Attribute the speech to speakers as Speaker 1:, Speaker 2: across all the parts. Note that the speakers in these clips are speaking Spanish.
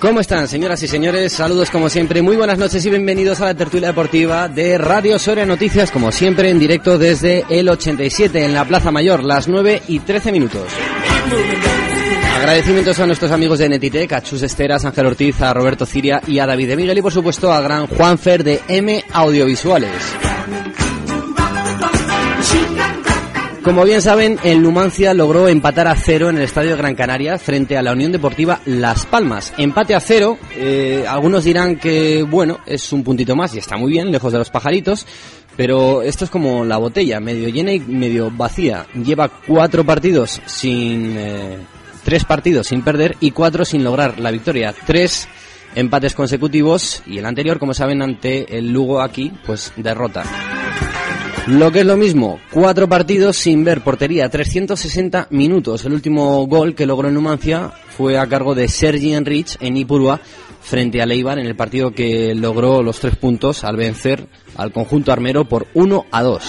Speaker 1: ¿Cómo están, señoras y señores? Saludos como siempre, muy buenas noches y bienvenidos a la tertulia deportiva de Radio Soria Noticias, como siempre en directo desde el 87 en la Plaza Mayor, las 9 y 13 minutos. Agradecimientos a nuestros amigos de Netitec, a Chus Esteras, Ángel Ortiz, a Roberto Ciria y a David de Miguel y por supuesto a gran Juanfer de M Audiovisuales. Como bien saben, el Numancia logró empatar a cero en el Estadio Gran Canaria frente a la Unión Deportiva Las Palmas. Empate a cero, eh, algunos dirán que, bueno, es un puntito más y está muy bien, lejos de los pajaritos, pero esto es como la botella, medio llena y medio vacía. Lleva cuatro partidos sin... Eh, tres partidos sin perder y cuatro sin lograr la victoria. Tres empates consecutivos y el anterior, como saben, ante el Lugo aquí, pues derrota. Lo que es lo mismo, cuatro partidos sin ver portería, 360 minutos. El último gol que logró en Numancia fue a cargo de Sergi Enrich en Ipurua frente a Leibar en el partido que logró los tres puntos al vencer al conjunto armero por 1 a 2.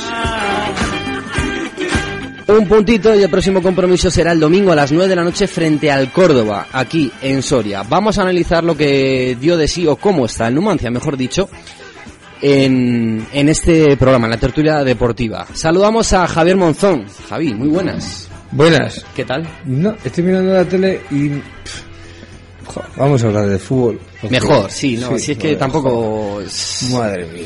Speaker 1: Un puntito y el próximo compromiso será el domingo a las 9 de la noche frente al Córdoba, aquí en Soria. Vamos a analizar lo que dio de sí o cómo está el Numancia, mejor dicho, en, en este programa, en la tertulia deportiva. Saludamos a Javier Monzón. Javi, muy buenas.
Speaker 2: Buenas.
Speaker 1: ¿Qué tal?
Speaker 2: No, estoy mirando la tele y... pff, vamos a hablar de fútbol.
Speaker 1: Mejor, sí, no, si es que
Speaker 2: joder,
Speaker 1: tampoco...
Speaker 2: Madre mía.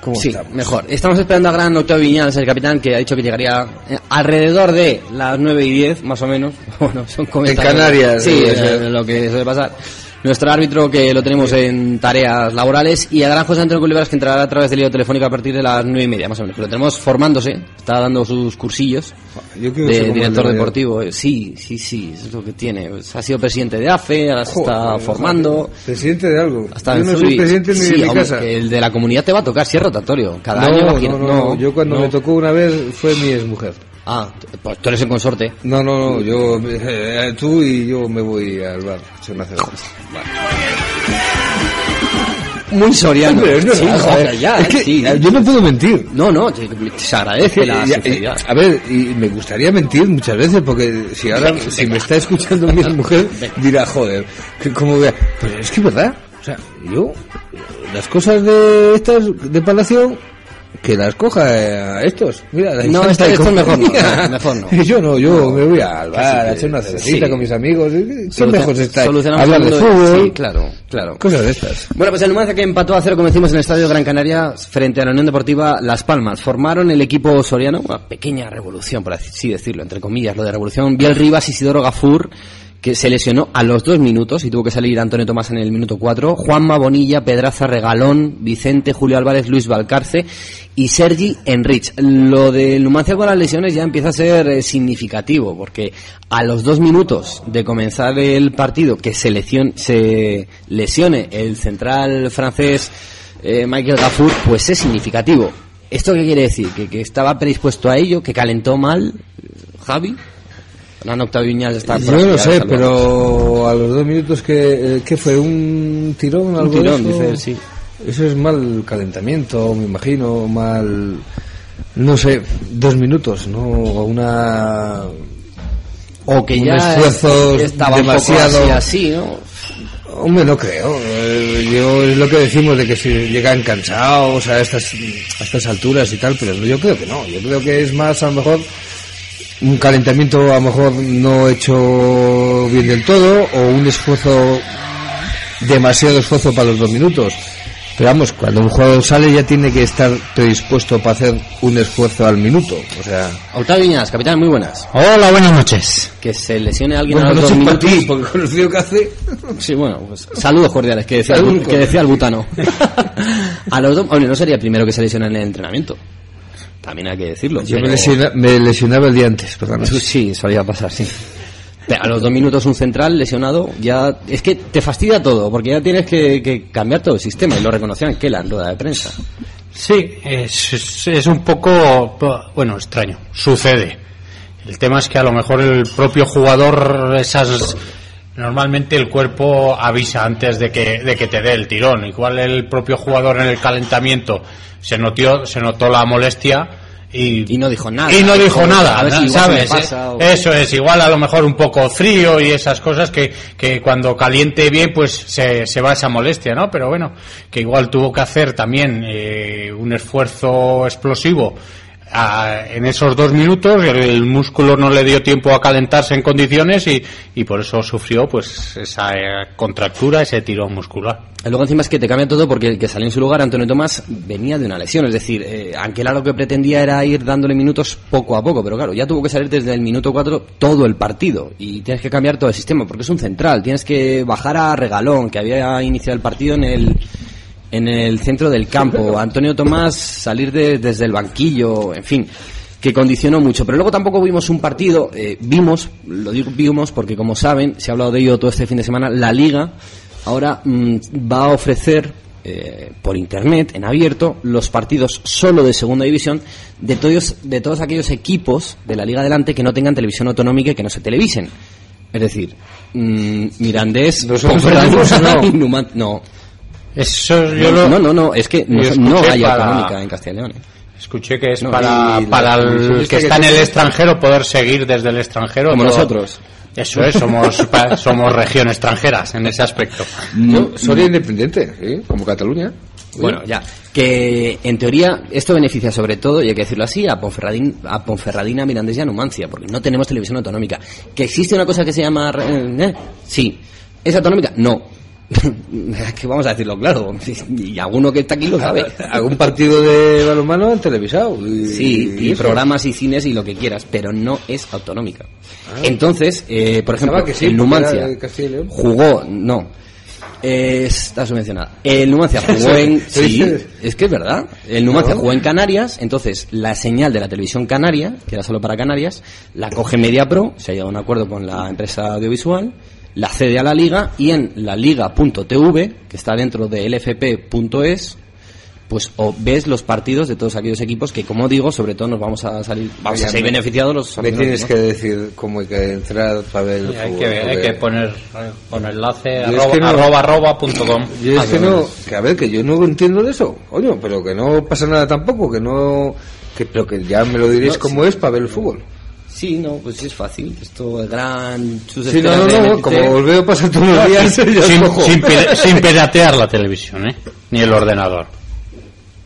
Speaker 2: ¿Cómo
Speaker 1: Sí,
Speaker 2: estamos?
Speaker 1: mejor. Estamos esperando a gran Octavio Viñales, el capitán, que ha dicho que llegaría eh, alrededor de las 9 y 10, más o menos. Bueno, son comentarios.
Speaker 2: Canarias,
Speaker 1: Sí,
Speaker 2: ser.
Speaker 1: eh, lo que suele pasar. Nuestro árbitro que lo tenemos en tareas laborales y a José Antonio Culibaras que entrará a través del lío telefónico a partir de las 9 y media, más o menos. Que lo tenemos formándose, está dando sus cursillos
Speaker 2: Yo
Speaker 1: de director
Speaker 2: de-
Speaker 1: deportivo. Eh, Sí, sí, sí, es lo que tiene. Pues, ha sido presidente de AFE, ahora se está formando.
Speaker 2: Presidente de algo.
Speaker 1: Hasta
Speaker 2: Yo no soy presidente ni
Speaker 1: Sí,
Speaker 2: de mi casa.
Speaker 1: el de la comunidad te va a tocar si es rotatorio. Cada
Speaker 2: no,
Speaker 1: año
Speaker 2: no, no, no, Yo cuando me tocó una vez fue mi exmujer.
Speaker 1: Ah, pues tú eres el consorte.
Speaker 2: No, no, no. Yo, eh, tú y yo me voy al bar. echar una cerveza.
Speaker 1: Muy soriano.
Speaker 2: Hombre, es
Speaker 1: sí, joder, ya,
Speaker 2: Es que
Speaker 1: sí.
Speaker 2: Yo no puedo mentir.
Speaker 1: No, no, se, se agradece la sinceridad.
Speaker 2: eh, a ver, y me gustaría mentir muchas veces porque si ahora si me está escuchando mi mujer dirá, joder, que como vea, pero es que es verdad, o sea, yo las cosas de estas de Palacio que las coja eh, a estos, mira, la
Speaker 1: No,
Speaker 2: Infanta
Speaker 1: esto-
Speaker 2: y
Speaker 1: esto mejor no, no, mejor no.
Speaker 2: Yo no, yo me voy al bar, a echar una cervecita
Speaker 1: sí.
Speaker 2: con mis amigos, ¿qué
Speaker 1: Solucion-
Speaker 2: mejor está?
Speaker 1: solucionamos
Speaker 2: Hablar de fútbol,
Speaker 1: Sí, claro, claro.
Speaker 2: cosas de estas.
Speaker 1: Bueno, pues el Numancia que empató a cero, como decimos, en el Estadio Gran Canaria frente a la Unión Deportiva Las Palmas. Formaron el equipo soriano, una pequeña revolución, por así decirlo, entre comillas, lo de revolución. Biel Rivas, Isidoro Gafur, que se lesionó a los dos minutos y tuvo que salir Antonio Tomás en el minuto cuatro. Juanma Bonilla, Pedraza Regalón, Vicente, Julio Álvarez, Luis Valcarce y Sergi Enrich. Lo del Numancia con las lesiones ya empieza a ser eh, significativo, porque a los dos minutos de comenzar el partido, que se, lesione, se lesione el central francés eh, Michael pues es significativo. ¿Esto qué quiere decir? ¿Que, que estaba predispuesto a ello? ¿Que calentó mal eh, Javi? Octavio Viñals está
Speaker 2: Yo no sé, pero a los dos minutos que, eh, ¿qué fue? ¿Un tirón? algo de
Speaker 1: tirón,
Speaker 2: eso?
Speaker 1: dice él, sí.
Speaker 2: Eso es mal calentamiento, me imagino, mal... No sé, dos minutos, ¿no? O una...
Speaker 1: O que
Speaker 2: un
Speaker 1: ya
Speaker 2: esfuerzo
Speaker 1: estaba
Speaker 2: demasiado-
Speaker 1: un así, ¿no?
Speaker 2: Hombre, no creo. Eh, Yo es lo que decimos de que si llegan cansados a estas, a estas alturas y tal, pero yo creo que no. Yo creo que es más a lo mejor un calentamiento a lo mejor no hecho bien del todo o un esfuerzo demasiado esfuerzo para los dos minutos. Pero vamos, cuando un jugador sale ya tiene que estar predispuesto para hacer un esfuerzo al minuto. O sea,
Speaker 1: Octavio Viñas, capitán, muy buenas.
Speaker 3: Hola, buenas noches.
Speaker 1: Que se lesione alguien a los dos minutos.
Speaker 2: ti, porque con el frío que hace...
Speaker 1: Sí, bueno, pues saludos cordiales, que decía, el, que decía el butano. a los dos, hombre, no sería el primero que se lesiona en el entrenamiento. También hay que decirlo.
Speaker 2: Yo me, lesiona- me lesionaba el día antes, perdón.
Speaker 1: Eso sí, solía pasar, sí. A los dos minutos un central lesionado, ya es que te fastidia todo, porque ya tienes que, que cambiar todo el sistema, y lo reconocían que en rueda de prensa.
Speaker 3: Sí, es, es- es un poco, bueno, extraño. Sucede. El tema es que a lo mejor el propio jugador, esas, normalmente el cuerpo avisa antes de que, de que te dé el tirón. Igual el propio jugador en el calentamiento se notó, se notó la molestia y,
Speaker 1: Y no dijo nada.
Speaker 3: y no dijo nada,
Speaker 1: si
Speaker 3: ¿sabes?
Speaker 1: pasa o-
Speaker 3: Eso es, igual a lo mejor un poco frío y esas cosas que, que cuando caliente bien pues se, se va esa molestia, ¿no? Pero bueno, que igual tuvo que hacer también eh, un esfuerzo explosivo a- en esos dos minutos, el, músculo no le dio tiempo a calentarse en condiciones y, por eso sufrió pues esa eh, contractura, ese tirón muscular.
Speaker 1: Luego encima es que te cambia todo porque el que salió en su lugar, Antonio Tomás, venía de una lesión. Es decir, eh, Anquela lo que pretendía era ir dándole minutos poco a poco, pero claro, ya tuvo que salir desde el minuto 4 todo el partido. Y tienes que cambiar todo el sistema porque es un central. Tienes que bajar a Regalón, que había iniciado el partido en el, en el centro del campo. Antonio Tomás salir de- desde el banquillo, en fin que condicionó mucho. Pero luego tampoco vimos un partido, eh, vimos, lo digo vimos porque como saben, se ha hablado de ello todo este fin de semana, la liga ahora mm, va a ofrecer eh, por internet, en abierto, los partidos solo de segunda división de todos, de todos aquellos equipos de la liga adelante que no tengan televisión autonómica y que no se televisen. Es decir, mm, Mirandés,
Speaker 2: Nosotros no.
Speaker 1: no.
Speaker 3: Eso yo
Speaker 1: No,
Speaker 3: lo
Speaker 1: no, no, no, es que no, no hay
Speaker 3: para-
Speaker 1: autonómica en Castilla y León. ¿eh?
Speaker 3: escuché que es
Speaker 1: No,
Speaker 3: para,
Speaker 2: la
Speaker 3: para el que está en el extranjero poder seguir desde el extranjero.
Speaker 1: Como
Speaker 3: todo-
Speaker 1: nosotros.
Speaker 3: Eso es, somos, somos región extranjeras en ese aspecto.
Speaker 2: Yo soy independiente, ¿sí? como Cataluña.
Speaker 1: Bueno, ya. Que en teoría esto beneficia sobre todo, y hay que decirlo así, a, Ponferradín, a Ponferradina, Mirandés y a Numancia, porque no tenemos televisión autonómica. ¿Que existe una cosa que se llama... eh, eh? Sí. ¿Es autonómica? No. que vamos a decirlo claro. Y alguno que está aquí lo sabe.
Speaker 2: Algún partido de balonmano han televisado. Y,
Speaker 1: Sí, y programas y cines y lo que quieras, pero no es autonómica. Entonces, eh, por ejemplo,
Speaker 2: que sí,
Speaker 1: el Numancia jugó, no, eh, está subvencionada. El Numancia jugó en, sí, es que es verdad. El Numancia jugó en Canarias, entonces la señal de la televisión canaria, que era solo para Canarias, la coge Media Pro, se ha llegado a un acuerdo con la empresa audiovisual, la cede a la liga y en la liga.tv, que está dentro de lfp.es, pues o ves los partidos de todos aquellos equipos que, como digo, sobre todo nos vamos a salir, vamos
Speaker 2: Oye,
Speaker 1: a
Speaker 2: me-
Speaker 1: beneficiados los
Speaker 2: Me tienes que decir cómo hay que entrar para ver el
Speaker 3: hay,
Speaker 2: fútbol,
Speaker 3: que, hay que poner con enlace
Speaker 2: Yo es
Speaker 3: arroba,
Speaker 2: que no-
Speaker 3: arroba, arroba punto com.
Speaker 2: Yo
Speaker 1: Ah,
Speaker 2: es que no, que a ver, que yo no entiendo de eso, coño, pero que no pasa nada tampoco, que no, que, pero que ya me lo diréis
Speaker 1: No,
Speaker 2: cómo es para ver el fútbol.
Speaker 1: Sí, no, pues sí es fácil. Esto es gran... sus
Speaker 2: Sí, no, no, como os veo pasar todos los días,
Speaker 3: sin, sin sin piratear la televisión, ¿eh? Ni el ordenador.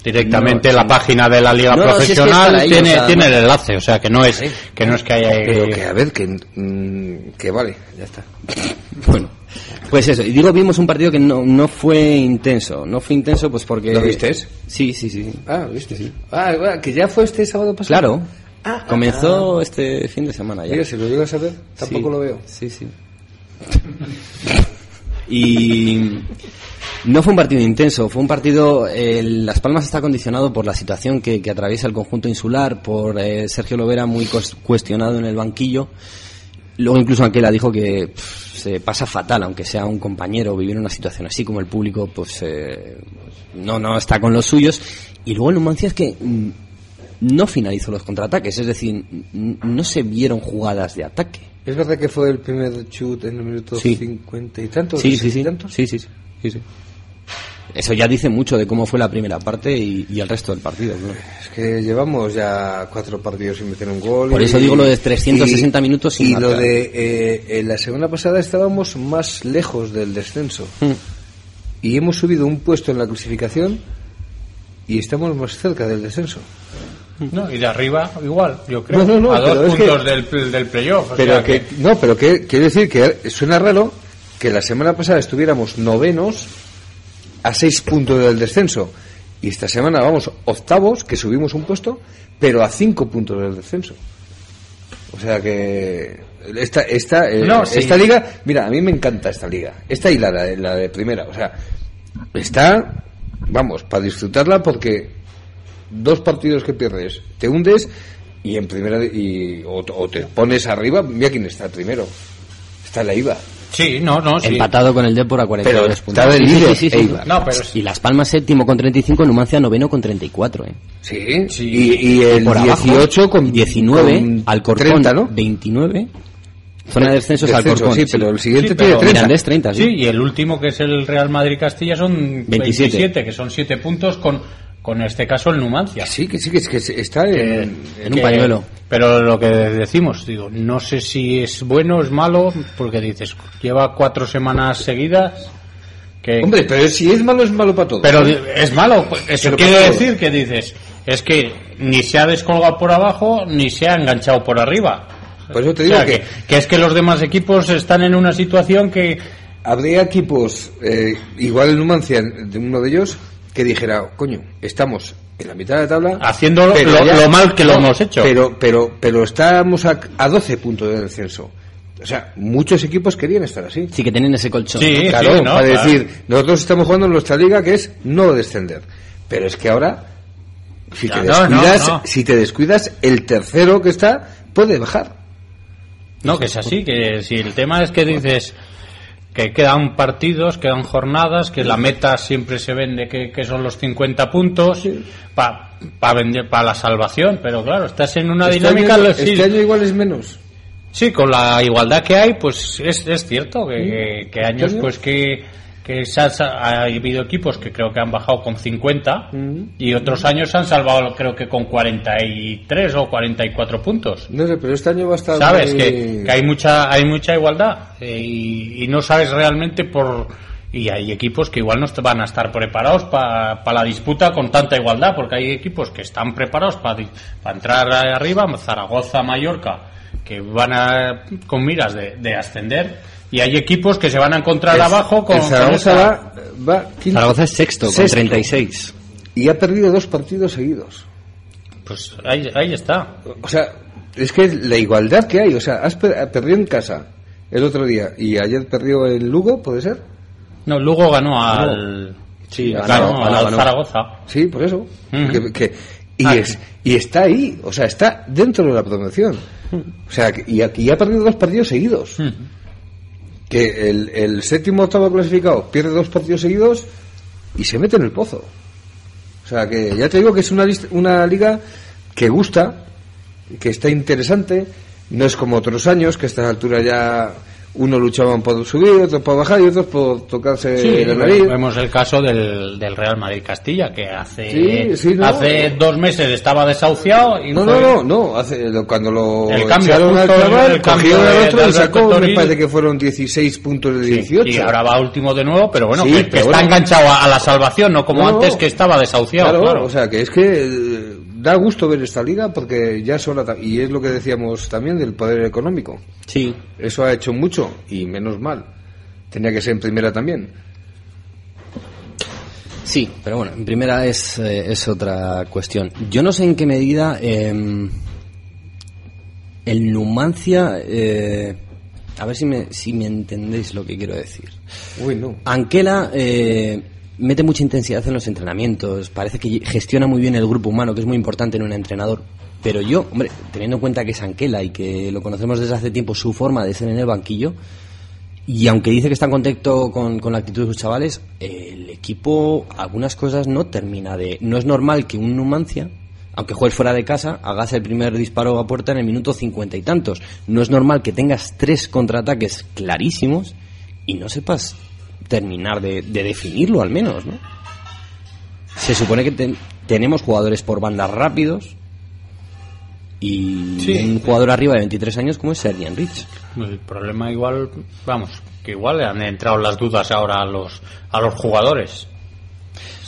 Speaker 3: Directamente
Speaker 1: No,
Speaker 3: la
Speaker 1: sí.
Speaker 3: página de la liga
Speaker 1: No, no, si es que es
Speaker 3: profesional
Speaker 1: ellos,
Speaker 3: tiene,
Speaker 1: o sea,
Speaker 3: tiene el enlace, o sea que no es, que no es que haya
Speaker 2: Pero que a ver, que, mm, que vale, ya está.
Speaker 1: Bueno, pues eso. Y digo, vimos un partido que no, no fue intenso. No fue intenso pues porque...
Speaker 2: ¿Lo vistes?
Speaker 1: Sí, sí, sí.
Speaker 2: Ah, viste, sí. Ah, que ya fue este sábado pasado.
Speaker 1: Claro.
Speaker 2: Ah, ah,
Speaker 1: Comenzó este fin de semana ya.
Speaker 2: Mira, si lo llegas a ver, tampoco
Speaker 1: Sí,
Speaker 2: lo veo.
Speaker 1: Sí, sí. y no fue un partido intenso, fue un partido. eh, Las Palmas está condicionado por la situación que, que atraviesa el conjunto insular, por eh, Sergio Lovera muy cuestionado en el banquillo. Luego incluso Anquela dijo que pff, se pasa fatal, aunque sea un compañero, vivir una situación así como el público, pues eh, no, no está con los suyos. Y luego el Numancia es que mm, no finalizó los contraataques, es decir, no se vieron jugadas de ataque.
Speaker 2: ¿Es verdad que fue el primer shoot en el minuto
Speaker 1: Sí.
Speaker 2: cincuenta y tantos?
Speaker 1: Sí, sí,
Speaker 2: y
Speaker 1: sí.
Speaker 2: tantos?
Speaker 1: Sí, sí, sí. sí. Eso ya dice mucho de cómo fue la primera parte y, y el resto del partido. ¿no?
Speaker 2: Es que llevamos ya cuatro partidos sin meter un gol.
Speaker 1: Por eso digo lo de 360 minutos sin
Speaker 2: Y lo
Speaker 1: marcar.
Speaker 2: de. eh, en la semana pasada estábamos más lejos del descenso.
Speaker 1: Mm.
Speaker 2: Y hemos subido un puesto en la clasificación y estamos más cerca del descenso.
Speaker 3: No, y de arriba igual, yo creo.
Speaker 2: No,
Speaker 3: a dos puntos
Speaker 2: que-
Speaker 3: del, del playoff. o
Speaker 2: Pero
Speaker 3: sea
Speaker 2: que, no, pero que quiero decir que suena raro que la semana pasada estuviéramos novenos a seis puntos del descenso y esta semana vamos octavos, que subimos un puesto, pero a cinco puntos del descenso. O sea que esta esta eh,
Speaker 3: No, sí.
Speaker 2: esta liga, mira, a mí me encanta esta liga, esta y la de primera, o sea, está, vamos, para disfrutarla porque dos partidos que pierdes, te hundes y en primera y o, o te pones arriba, mira quién está primero. Está la IVA.
Speaker 3: Sí, no, no, sí.
Speaker 1: Empatado con el Depor a 42
Speaker 2: Pero
Speaker 1: puntos.
Speaker 2: está de
Speaker 1: Sí, sí,
Speaker 2: líder,
Speaker 1: sí, sí.
Speaker 3: No, pero sí.
Speaker 1: Y Las Palmas séptimo con 35, Numancia noveno con 34, ¿eh?
Speaker 2: Sí,
Speaker 3: Sí.
Speaker 2: Y, y el
Speaker 1: Por abajo,
Speaker 2: 18 con
Speaker 1: 19,
Speaker 2: con
Speaker 1: Alcorcón
Speaker 2: 30, ¿no?
Speaker 1: 29. Zona de descensos
Speaker 2: Descenso,
Speaker 1: Alcorcón.
Speaker 2: sí, pero el siguiente
Speaker 3: Sí,
Speaker 2: tiene
Speaker 3: pero
Speaker 2: 30.
Speaker 1: Mirandés 30, sí.
Speaker 3: Sí, y el último que es el Real Madrid Castilla son
Speaker 1: 27.
Speaker 3: 27, que son 7 puntos con, con este caso el Numancia.
Speaker 2: Sí, que sí, que, es que está en,
Speaker 1: En un pañuelo.
Speaker 3: Pero lo que decimos, digo, no sé si es bueno o es malo, porque dices, lleva cuatro semanas seguidas que...
Speaker 2: Hombre, pero si es malo, es malo para todos.
Speaker 3: pero es malo, pues, eso
Speaker 2: Pero
Speaker 3: quiere decir que dices, es que ni se ha descolgado por abajo, ni se ha enganchado por arriba.
Speaker 2: Por eso te
Speaker 3: O
Speaker 2: digo
Speaker 3: sea,
Speaker 2: que,
Speaker 3: que es que los demás equipos están en una situación que...
Speaker 2: habría equipos, eh, igual el Numancia, de uno de ellos, que dijera, coño, estamos en la mitad de la tabla.
Speaker 3: Haciendo lo-
Speaker 2: pero
Speaker 3: lo- mal que lo hemos hecho.
Speaker 2: Pero, pero, pero estamos a, a 12 puntos de descenso. O sea, muchos equipos querían estar así.
Speaker 1: Sí, que tienen ese colchón.
Speaker 3: Sí,
Speaker 2: claro,
Speaker 3: sí, no,
Speaker 2: para
Speaker 3: claro.
Speaker 2: decir, nosotros estamos jugando en nuestra liga que es no descender. Pero es que ahora, si te
Speaker 3: Ya, no, no,
Speaker 2: descuidas,
Speaker 3: no.
Speaker 2: si te descuidas, el tercero que está puede bajar.
Speaker 3: No, que es así, que si el tema es que dices que quedan partidos, quedan jornadas, que la meta siempre se vende que, que son los 50 puntos para vender para la salvación, pero claro, estás en una
Speaker 2: Este
Speaker 3: dinámica
Speaker 2: año-
Speaker 3: sí,
Speaker 2: este año igual es menos.
Speaker 3: sí, con la igualdad que hay, pues es, es cierto que, que- que años
Speaker 2: año?
Speaker 3: pues que que se ha, ha habido equipos que creo que han bajado con 50 y otros años han salvado creo que con 43 o 44 puntos.
Speaker 2: No sé, pero este año va a estar.
Speaker 3: sabes
Speaker 2: muy-
Speaker 3: que, que hay mucha hay mucha igualdad eh, y, y no sabes realmente por y hay equipos que igual no van a estar preparados para la disputa con tanta igualdad porque hay equipos que están preparados para entrar arriba Zaragoza Mallorca que van a con miras de, de ascender y hay equipos que se van a encontrar
Speaker 2: El-
Speaker 3: abajo con,
Speaker 2: el Zaragoza va, va quinto.
Speaker 1: Zaragoza es sexto, con
Speaker 2: Sexto.
Speaker 1: 36.
Speaker 2: y ha perdido dos partidos seguidos.
Speaker 3: pues ahí, ahí está
Speaker 2: O sea, es que la igualdad que hay. O sea, has per- perdido en casa el otro día y ayer perdió el Lugo, ¿puede ser?
Speaker 3: no Lugo ganó al sí
Speaker 1: ganó,
Speaker 3: ganó,
Speaker 1: ganó,
Speaker 3: al
Speaker 1: ganó.
Speaker 3: Zaragoza
Speaker 2: Sí, por eso.
Speaker 3: Ujú.
Speaker 2: Que- que- y,
Speaker 3: Ah,
Speaker 2: es, y está ahí, o sea, está dentro de la promoción. O sea, que- y, aquí ha perdido dos partidos seguidos. Que el, el séptimo octavo clasificado pierde dos partidos seguidos y se mete en el pozo. O sea, que ya te digo que es una, una liga que gusta, que está interesante. No es como otros años, que a estas alturas ya uno luchaban por subir, otros por bajar y otros por tocarse
Speaker 3: Sí,
Speaker 2: la nariz.
Speaker 3: vemos el caso del, del Real Madrid Castilla, que hace,
Speaker 2: Sí, sí, no.
Speaker 3: hace dos meses estaba desahuciado y
Speaker 2: No,
Speaker 3: fue-
Speaker 2: no, no, no, hace, lo- cuando lo
Speaker 3: El cambio,
Speaker 2: echaron al chaval,
Speaker 3: el cambio
Speaker 2: cogieron
Speaker 3: de-
Speaker 2: al otro y sacó, me
Speaker 3: Toril.
Speaker 2: parece que fueron 16 puntos de
Speaker 3: Sí,
Speaker 2: 18.
Speaker 3: y ahora va último de nuevo, pero bueno, que, que
Speaker 2: pero
Speaker 3: está
Speaker 2: bueno.
Speaker 3: enganchado a, a la salvación, no como
Speaker 2: No,
Speaker 3: antes que estaba desahuciado.
Speaker 2: Claro,
Speaker 3: Claro,
Speaker 2: o sea, que es que da gusto ver esta liga porque ya son ata- y es lo que decíamos también del poder económico.
Speaker 1: Sí.
Speaker 2: Eso ha hecho mucho y menos mal. Tenía que ser en primera también.
Speaker 1: Sí, pero bueno, en primera es, eh, es otra cuestión. Yo no sé en qué medida eh, el Numancia... eh, a ver si me, si me entendéis lo que quiero decir.
Speaker 2: Uy, no.
Speaker 1: Anquela eh, mete mucha intensidad en los entrenamientos, parece que gestiona muy bien el grupo humano, que es muy importante en un entrenador. Pero yo, hombre, teniendo en cuenta que es Anquela y que lo conocemos desde hace tiempo, su forma de ser en el banquillo, y aunque dice que está contento con, con la actitud de sus chavales, el equipo algunas cosas no termina de... No es normal que un Numancia, aunque juegues fuera de casa, hagas el primer disparo a puerta en el minuto cincuenta y tantos. No es normal que tengas tres contraataques clarísimos y no sepas terminar de, de definirlo al menos, ¿no? Se supone que ten- tenemos jugadores por bandas rápidos y
Speaker 3: Sí.
Speaker 1: un jugador arriba de 23 años como es Sergian Rich.
Speaker 3: El problema igual, vamos, que igual le han entrado las dudas ahora a los, a los jugadores.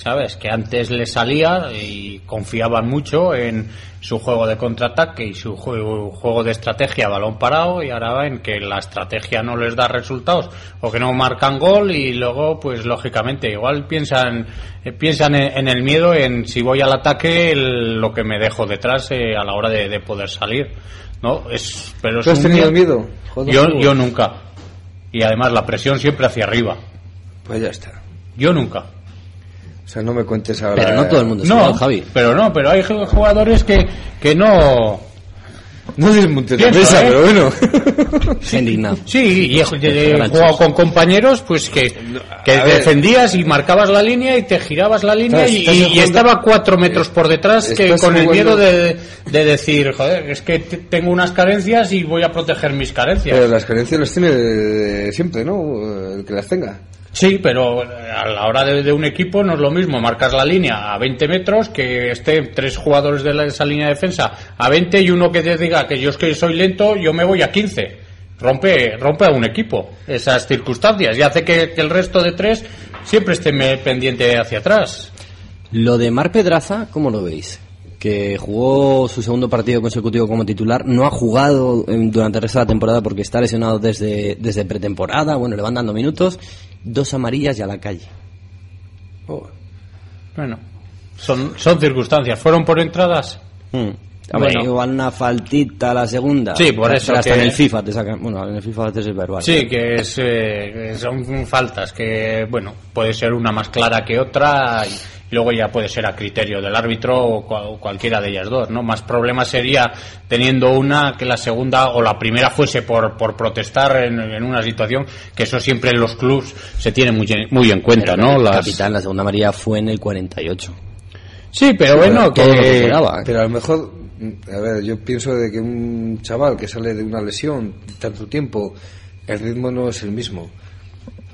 Speaker 3: ¿Sabes? Que antes le salía y confiaban mucho en su juego de contraataque y su juego, juego de estrategia balón parado y ahora ven que la estrategia no les da resultados o que no marcan gol y luego pues lógicamente igual piensan eh, piensan en, en el miedo en si voy al ataque el- lo que me dejo detrás eh, a la hora de, de poder salir no es pero es
Speaker 2: ¿Tú has tenido miedo? Joder,
Speaker 3: yo, yo nunca. Y además la presión siempre hacia arriba.
Speaker 2: Pues ya está.
Speaker 3: Yo nunca.
Speaker 2: O sea, no me cuentes ahora.
Speaker 1: Pero no todo el mundo es
Speaker 3: No,
Speaker 1: igual, Javi.
Speaker 3: pero no, pero hay jugadores que, que no...
Speaker 2: No desmontes la mesa,
Speaker 3: ¿eh?
Speaker 2: pero bueno.
Speaker 1: Indignado.
Speaker 3: Sí, y he, he
Speaker 1: Granchos.
Speaker 3: jugado con compañeros pues que, que defendías y marcabas la línea y te girabas la línea
Speaker 2: Estás-
Speaker 3: y,
Speaker 2: estás
Speaker 3: y
Speaker 2: jugando-
Speaker 3: estaba cuatro metros por detrás que con el miedo de, de decir, joder, es que te- tengo unas carencias y voy a proteger mis carencias.
Speaker 2: Pero las carencias las tiene siempre, ¿no? El que las tenga.
Speaker 3: Sí, pero eh, a la hora de, un equipo no es lo mismo marcar la línea a 20 metros que estén tres jugadores de la- esa línea de defensa a 20 y uno que te diga que yo es que soy lento, yo me voy a 15. Rompe, rompe a un equipo esas circunstancias y hace que, el resto de tres siempre esté pendiente hacia atrás.
Speaker 1: Lo de Mar Pedraza, ¿cómo lo veis? Que jugó su segundo partido consecutivo como titular, no ha jugado eh, durante el resto de la temporada porque está lesionado desde, desde pretemporada, bueno, le van dando minutos, dos amarillas y a la calle.
Speaker 3: Bueno, son, son circunstancias. ¿Fueron por entradas?
Speaker 1: Mm.
Speaker 3: Bueno.
Speaker 1: igual una faltita a la segunda.
Speaker 3: Sí, por eso
Speaker 1: Hasta
Speaker 3: que-
Speaker 1: en el FIFA te sacan, bueno, en el FIFA veces es verbal.
Speaker 3: Sí, que, es, eh, son faltas que, bueno, puede ser una más clara que otra y, luego ya puede ser a criterio del árbitro o cua- cualquiera de ellas dos, ¿no? Más problema sería teniendo una que la segunda o la primera fuese por, por protestar en, en una situación que eso siempre en los clubs se tiene muy, en- muy en cuenta,
Speaker 1: Pero
Speaker 3: ¿no?
Speaker 1: el
Speaker 3: Las-
Speaker 1: capitán, la segunda amarilla fue en el 48.
Speaker 3: Sí, pero bueno,
Speaker 1: que.
Speaker 2: Pero a lo mejor, a ver, yo pienso de que un chaval que sale de una lesión tanto tiempo, el ritmo no es el mismo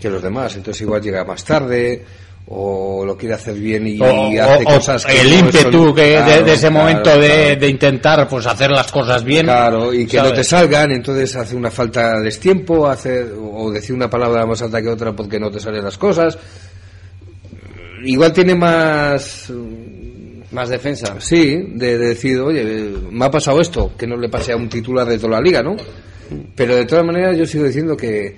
Speaker 2: que los demás. Entonces igual llega más tarde o lo quiere hacer bien y,
Speaker 3: o,
Speaker 2: hace
Speaker 3: o- o
Speaker 2: cosas que
Speaker 3: el
Speaker 2: no
Speaker 3: ímpetu
Speaker 2: son-
Speaker 3: que de-
Speaker 2: Claro,
Speaker 3: de, ese
Speaker 2: claro,
Speaker 3: momento de,
Speaker 2: claro.
Speaker 3: de intentar pues hacer las cosas bien
Speaker 2: Claro, y que no te salgan, entonces hace una falta a destiempo, hace, o decir una palabra más alta que otra porque no te salen las cosas. Igual tiene más,
Speaker 1: Más defensa.
Speaker 2: sí, de, de decir, oye, me ha pasado esto, que no le pase a un titular de toda la liga, ¿no? Pero de todas maneras yo sigo diciendo que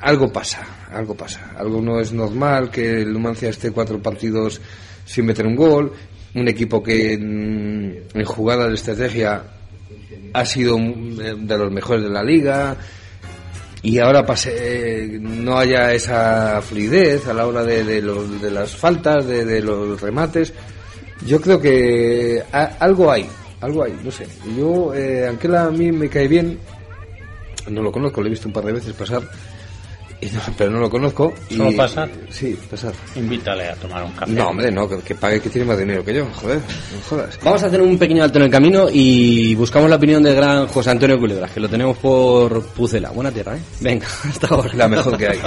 Speaker 2: algo pasa, algo pasa. Algo no es normal que el Numancia esté cuatro partidos sin meter un gol, un equipo que en, en jugada de estrategia ha sido mm, de los mejores de la liga y ahora pase, eh, no haya esa fluidez a la hora de, de, los- de las faltas, de, los remates. Yo creo que a- algo hay, algo hay, no sé. Yo, eh, a mí me cae bien, no lo conozco, lo he visto un par de veces pasar, y no- pero no lo conozco.
Speaker 3: ¿Solo
Speaker 2: y-
Speaker 3: pasar?
Speaker 2: Sí, pasar.
Speaker 3: invítale a tomar un café
Speaker 2: No, hombre, no, que, que pague que tiene más dinero que yo, joder, no jodas.
Speaker 1: Vamos a hacer un pequeño alto en el camino y buscamos la opinión del gran José Antonio Culebras, que lo tenemos por Pucela. Buena tierra, ¿eh? Venga, hasta ahora.
Speaker 2: La mejor que hay.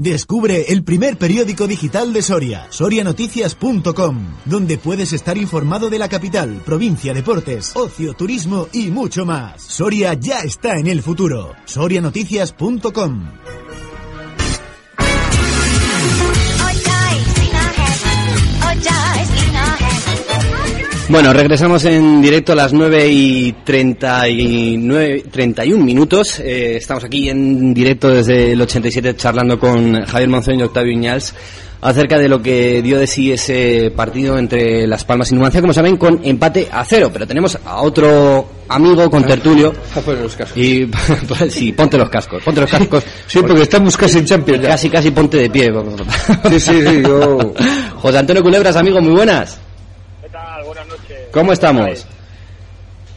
Speaker 4: Descubre el primer periódico digital de Soria, sorianoticias.com, donde puedes estar informado de la capital, provincia, deportes, ocio, turismo y mucho más. Soria ya está en el futuro. sorianoticias.com.
Speaker 1: Bueno, regresamos en directo a las 9 y 39, 31 minutos. Eh, estamos aquí en directo desde el 87 charlando con Javier Monzón y Octavio Iñals acerca de lo que dio de sí ese partido entre Las Palmas y Numancia, como saben, con empate a cero. Pero tenemos a otro amigo con tertulio.
Speaker 2: A poner los cascos.
Speaker 1: Y pues, sí, ponte los cascos, ponte los cascos.
Speaker 2: Sí, porque estamos casi en Champions ya.
Speaker 1: Casi, casi ponte de pie.
Speaker 2: Sí, sí, sí, yo...
Speaker 1: José Antonio Culebras, amigo, muy buenas. ¿Cómo estamos?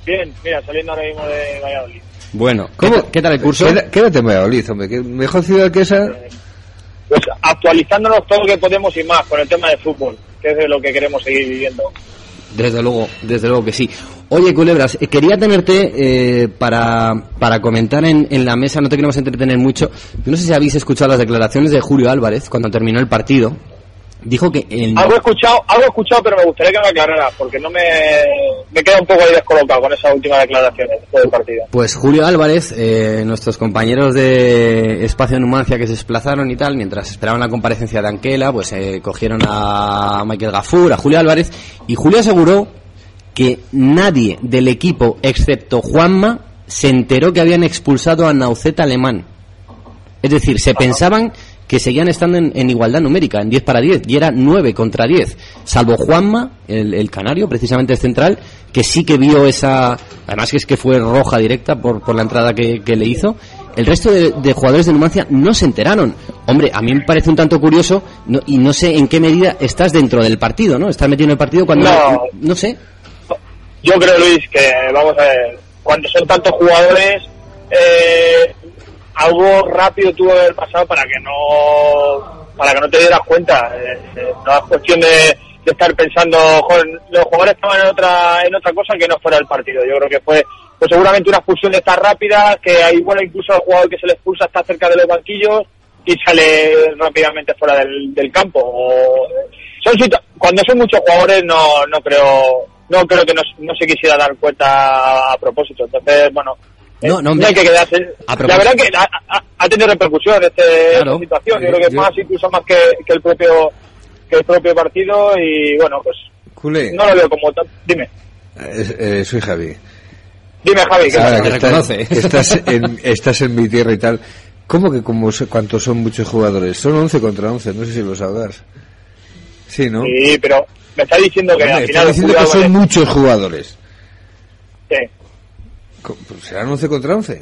Speaker 5: Bien, mira, saliendo ahora mismo de Valladolid.
Speaker 1: Bueno, ¿qué,
Speaker 2: ¿Cómo?
Speaker 1: tal- qué tal el curso?
Speaker 2: Quédate en Valladolid, hombre, que mejor ciudad que esa...
Speaker 5: Pues actualizándonos todo lo que podemos y más con el tema de fútbol, que es de lo que queremos seguir viviendo.
Speaker 1: Desde luego, desde luego que sí. Oye, Culebras, eh, quería tenerte eh, para, para comentar en, en la mesa, no te queremos entretener mucho. Yo no sé si habéis escuchado las declaraciones de Julio Álvarez cuando terminó el partido. Dijo que el...
Speaker 5: Algo he escuchado, algo he escuchado, pero me gustaría que me aclarara, porque no me, me queda un poco ahí descolocado con esas últimas declaraciones después del partido.
Speaker 1: Pues Julio Álvarez, eh, nuestros compañeros de Espacio Numancia que se desplazaron y tal, mientras esperaban la comparecencia de Anquela, pues eh, cogieron a Michael Gafur, a Julio Álvarez, y Julio aseguró que nadie del equipo, excepto Juanma, se enteró que habían expulsado a Nauceta Alemán. Es decir, se pensaban que seguían estando en, en igualdad numérica, en 10 para 10, y era 9 contra 10, salvo Juanma, el, el canario, precisamente el central, que sí que vio esa, además que es que fue roja directa por, por la entrada que, que le hizo, el resto de, de jugadores de Numancia no se enteraron. Hombre, a mí me parece un tanto curioso, no- y no sé en qué medida estás dentro del partido, ¿no? Estás metido en el partido cuando...
Speaker 5: No.
Speaker 1: no sé.
Speaker 5: Yo creo, Luis, que vamos a ver, cuando son tantos jugadores, eh, algo rápido tuvo que haber pasado para que no para que no te dieras cuenta. Eh, eh, no es cuestión de, estar pensando, "Joder, los jugadores estaban en otra en otra cosa que no fuera el partido. Yo creo que fue pues seguramente una expulsión de estas rápidas, que hay bueno incluso el jugador que se le expulsa está cerca de los banquillos y sale rápidamente fuera del, campo. O- son cuando son muchos jugadores no no creo no creo que no, se quisiera dar cuenta a, propósito. Entonces, bueno,
Speaker 1: No, no,
Speaker 5: no
Speaker 1: hombre.
Speaker 5: hay que quedarse. La verdad que ha, ha- ha tenido repercusión este,
Speaker 1: Claro.
Speaker 5: esta situación. Yo creo que
Speaker 2: Yo-
Speaker 5: más incluso más que, que el propio que el propio partido y bueno, pues
Speaker 2: Cule,
Speaker 5: no lo veo como tan... Dime,
Speaker 2: eh, eh, soy Javi.
Speaker 5: dime Javi. ¿qué
Speaker 2: Ahora
Speaker 5: pasa?
Speaker 1: te
Speaker 2: que
Speaker 1: reconoce.
Speaker 2: estás, estás en, estás en mi tierra y tal. ¿Cómo que como se- cuántos son muchos jugadores? Son 11 contra 11, no sé si lo sabrás. Sí, ¿no?
Speaker 5: Sí, pero me está diciendo que
Speaker 2: Hombre,
Speaker 5: al final
Speaker 2: diciendo que son muchos jugadores.
Speaker 5: sí.
Speaker 2: Pues ¿Serán 11 contra 11?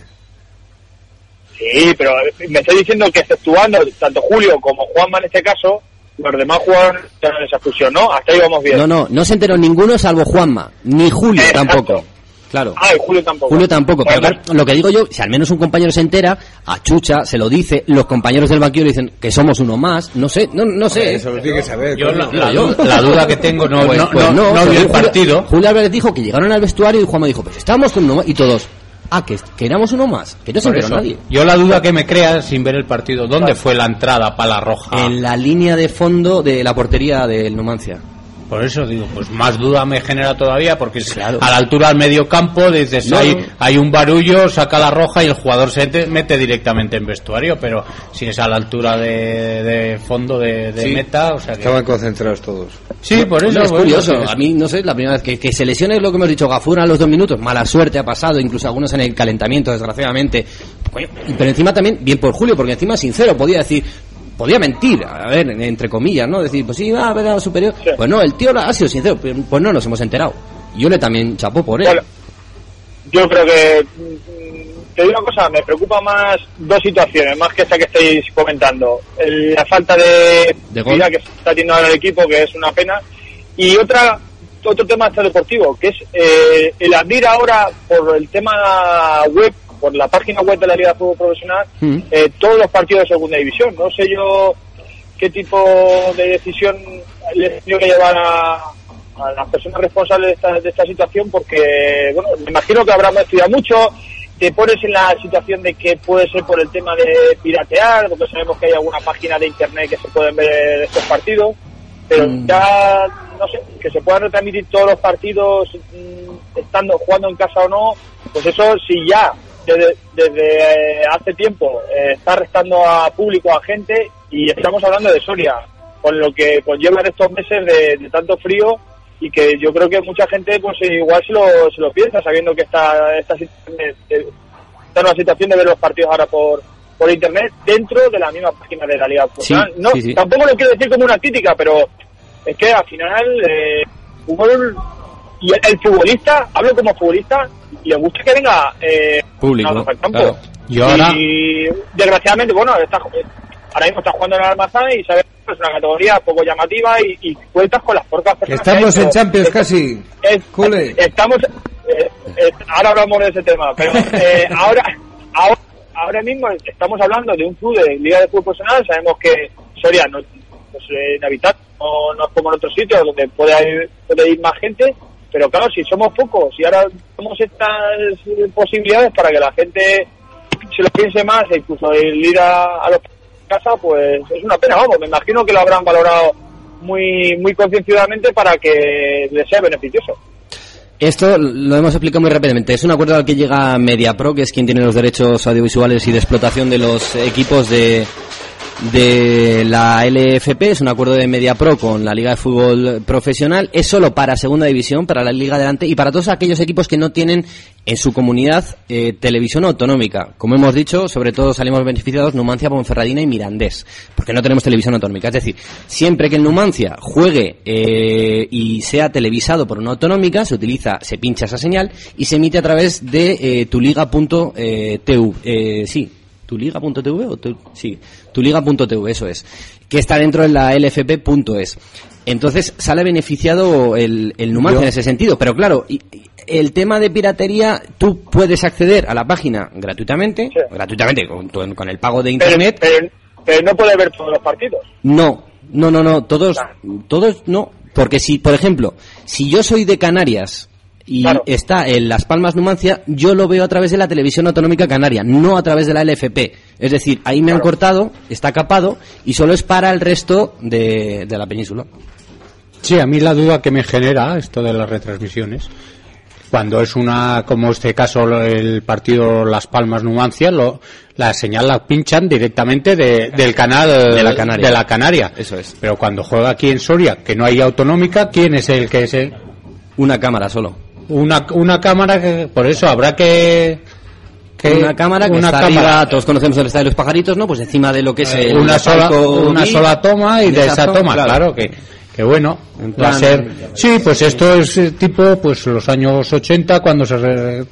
Speaker 5: Sí, pero me está diciendo que exceptuando tanto Julio como Juanma en este caso, los demás jugadores están en esa fusión, ¿no? Hasta ahí vamos bien.
Speaker 1: No, no, no se enteró ninguno salvo Juanma, ni Julio
Speaker 5: Exacto.
Speaker 1: tampoco. Claro.
Speaker 5: Ah, y Julio tampoco.
Speaker 1: Julio tampoco, pero
Speaker 5: Bueno,
Speaker 1: lo que digo yo, si al menos un compañero se entera, a Chucha se lo dice, los compañeros del banquillo le dicen que somos uno más, no sé, no, no sé.
Speaker 2: Eso lo tiene que saber.
Speaker 3: Yo la, la
Speaker 1: yo.
Speaker 3: du- la duda que tengo, no,
Speaker 1: Pues-
Speaker 3: no,
Speaker 1: pues
Speaker 3: no, no vi el
Speaker 1: Julio-
Speaker 3: partido.
Speaker 1: Julio Álvarez dijo que llegaron al vestuario y Juanma dijo, pues estábamos con uno más, y todos, ah, que, que éramos uno más, que no se enteró nadie.
Speaker 3: Yo la duda que me crea sin ver el partido, ¿dónde fue la entrada para la roja?
Speaker 1: En la línea de fondo de la portería del Numancia.
Speaker 3: Por eso digo, pues más duda me genera todavía, porque
Speaker 1: Claro.
Speaker 3: a la altura del medio campo, dices,
Speaker 1: No,
Speaker 3: hay,
Speaker 1: no.
Speaker 3: hay un barullo, saca la roja y el jugador se te- mete directamente en vestuario, pero si es a la altura de, de fondo de, de
Speaker 2: Sí.
Speaker 3: meta, o sea que...
Speaker 2: Estaban concentrados todos.
Speaker 3: Sí, por eso.
Speaker 1: Hombre, es
Speaker 3: por eso,
Speaker 1: curioso. A mí, no sé, la primera vez que, que se lesione es lo que hemos dicho, Gafur a los dos minutos. Mala suerte ha pasado, incluso algunos en el calentamiento, desgraciadamente. Pero encima también, bien por Julio, porque encima sincero, podía decir, podía mentir, a ver, entre comillas, ¿no? Decir, pues sí, va a ver a la superior.
Speaker 5: Sí.
Speaker 1: Pues no, el tío ha sido sincero, pues no nos hemos enterado. Yo le también chapó por él.
Speaker 5: Bueno, yo creo que mm, te digo una cosa, me preocupa más dos situaciones, más que esta que estáis comentando. El- la falta de,
Speaker 1: De
Speaker 5: vida que se está teniendo ahora el equipo, que es una pena, y otra otro tema extradeportivo, que es eh, el abrir ahora por el tema web, por la página web de la Liga de Fútbol Profesional,
Speaker 1: Mm.
Speaker 5: eh, todos los partidos de segunda división. No sé yo qué tipo de decisión les tengo que llevar a, a las personas responsables de esta, de esta situación porque, bueno, me imagino que habrán estudiado mucho, te pones en la situación de que puede ser por el tema de piratear, porque sabemos que hay alguna página de internet que se pueden ver estos partidos, pero
Speaker 1: Mm.
Speaker 5: ya, no sé, que se puedan retransmitir todos los partidos mm, estando jugando en casa o no, pues eso si ya desde, desde eh, hace tiempo eh, está restando a público, a gente, y estamos hablando de Soria, con lo que conllevan estos meses de, de tanto frío y que yo creo que mucha gente pues igual se lo, se lo piensa sabiendo que está esta está en una situación de ver los partidos ahora por por internet dentro de la misma página de la Liga no,
Speaker 1: sí, sí.
Speaker 5: tampoco lo quiero decir como una crítica, pero es que al final eh, fútbol- y el, el futbolista, hablo como futbolista, le gusta que venga eh,
Speaker 1: Público,
Speaker 5: al campo.
Speaker 1: claro.
Speaker 3: Y ahora-
Speaker 5: Y desgraciadamente, bueno, está, ahora mismo está jugando en el Almazán y sabes que es una categoría poco llamativa y, y cuentas con las pocas
Speaker 2: Que
Speaker 5: personas.
Speaker 2: estamos
Speaker 5: que hay,
Speaker 2: en Champions
Speaker 5: es-
Speaker 2: casi.
Speaker 5: es-
Speaker 2: Cule.
Speaker 5: estamos eh, eh, ahora hablamos de ese tema pero eh, ahora ahora ahora mismo estamos hablando de un club de liga de fútbol profesional sabemos que Soria no pues, eh, en Habitat no, no es como en otros sitios donde puede ir, puede ir más gente pero claro si somos pocos y ahora tenemos estas eh, posibilidades para que la gente se lo piense más e incluso el ir a, a los casa pues es una pena vamos me imagino que lo habrán valorado muy, muy concienciadamente para que les sea beneficioso.
Speaker 1: Esto lo hemos explicado muy rápidamente. Es un acuerdo al que llega MediaPro, que es quien tiene los derechos audiovisuales y de explotación de los equipos de, de la LFP, es un acuerdo de Media Pro con la Liga de Fútbol Profesional, es solo para Segunda División, para la Liga Adelante y para todos aquellos equipos que no tienen en su comunidad eh, televisión autonómica. Como hemos dicho, sobre todo salimos beneficiados Numancia, Ponferradina y Mirandés, porque no tenemos televisión autonómica. Es decir, siempre que el Numancia juegue eh, y sea televisado por una autonómica, se utiliza, se pincha esa señal y se emite a través de eh, tuliga.tv. Eh, sí, tuliga.tv o tu, sí, tuliga.tv, eso es, que está dentro de la lfp.es. Entonces sale beneficiado el, el Numancia
Speaker 2: Yo-
Speaker 1: en ese sentido, pero claro, y- y el tema de piratería, tú puedes acceder a la página gratuitamente,
Speaker 5: Sí.
Speaker 1: gratuitamente con, con el pago de internet.
Speaker 5: pero, pero no puede ver todos los partidos.
Speaker 1: No, no, no, no, todos,
Speaker 5: Ah.
Speaker 1: todos no, porque si, por ejemplo, si yo soy de Canarias y
Speaker 5: Claro.
Speaker 1: está en Las Palmas Numancia, yo lo veo a través de la televisión autonómica canaria, no a través de la LFP. Es decir, ahí me han cortado, está capado y solo es para el resto de, de la península.
Speaker 3: Sí, a mí la duda que me genera esto de las retransmisiones, cuando es una, como este caso el partido Las Palmas Numancia, lo, la señal la pinchan directamente de- del canal
Speaker 1: De la Canaria.
Speaker 3: de la Canaria.
Speaker 1: Eso es.
Speaker 3: Pero cuando juega aquí en Soria, que no hay autonómica, ¿quién es el que es el-
Speaker 1: Una cámara solo.
Speaker 3: Una, una cámara que, por eso habrá que, que-
Speaker 1: una cámara que
Speaker 3: una
Speaker 1: está
Speaker 3: cámara.
Speaker 1: arriba, todos conocemos el estadio de los pajaritos, ¿no? Pues encima de lo que es el
Speaker 3: una sola una sola toma y de
Speaker 1: esa
Speaker 3: toma
Speaker 1: claro.
Speaker 3: claro, que que bueno
Speaker 1: En
Speaker 3: va a
Speaker 1: plan-
Speaker 3: ser sí pues esto es eh, tipo pues los años 80 cuando se re-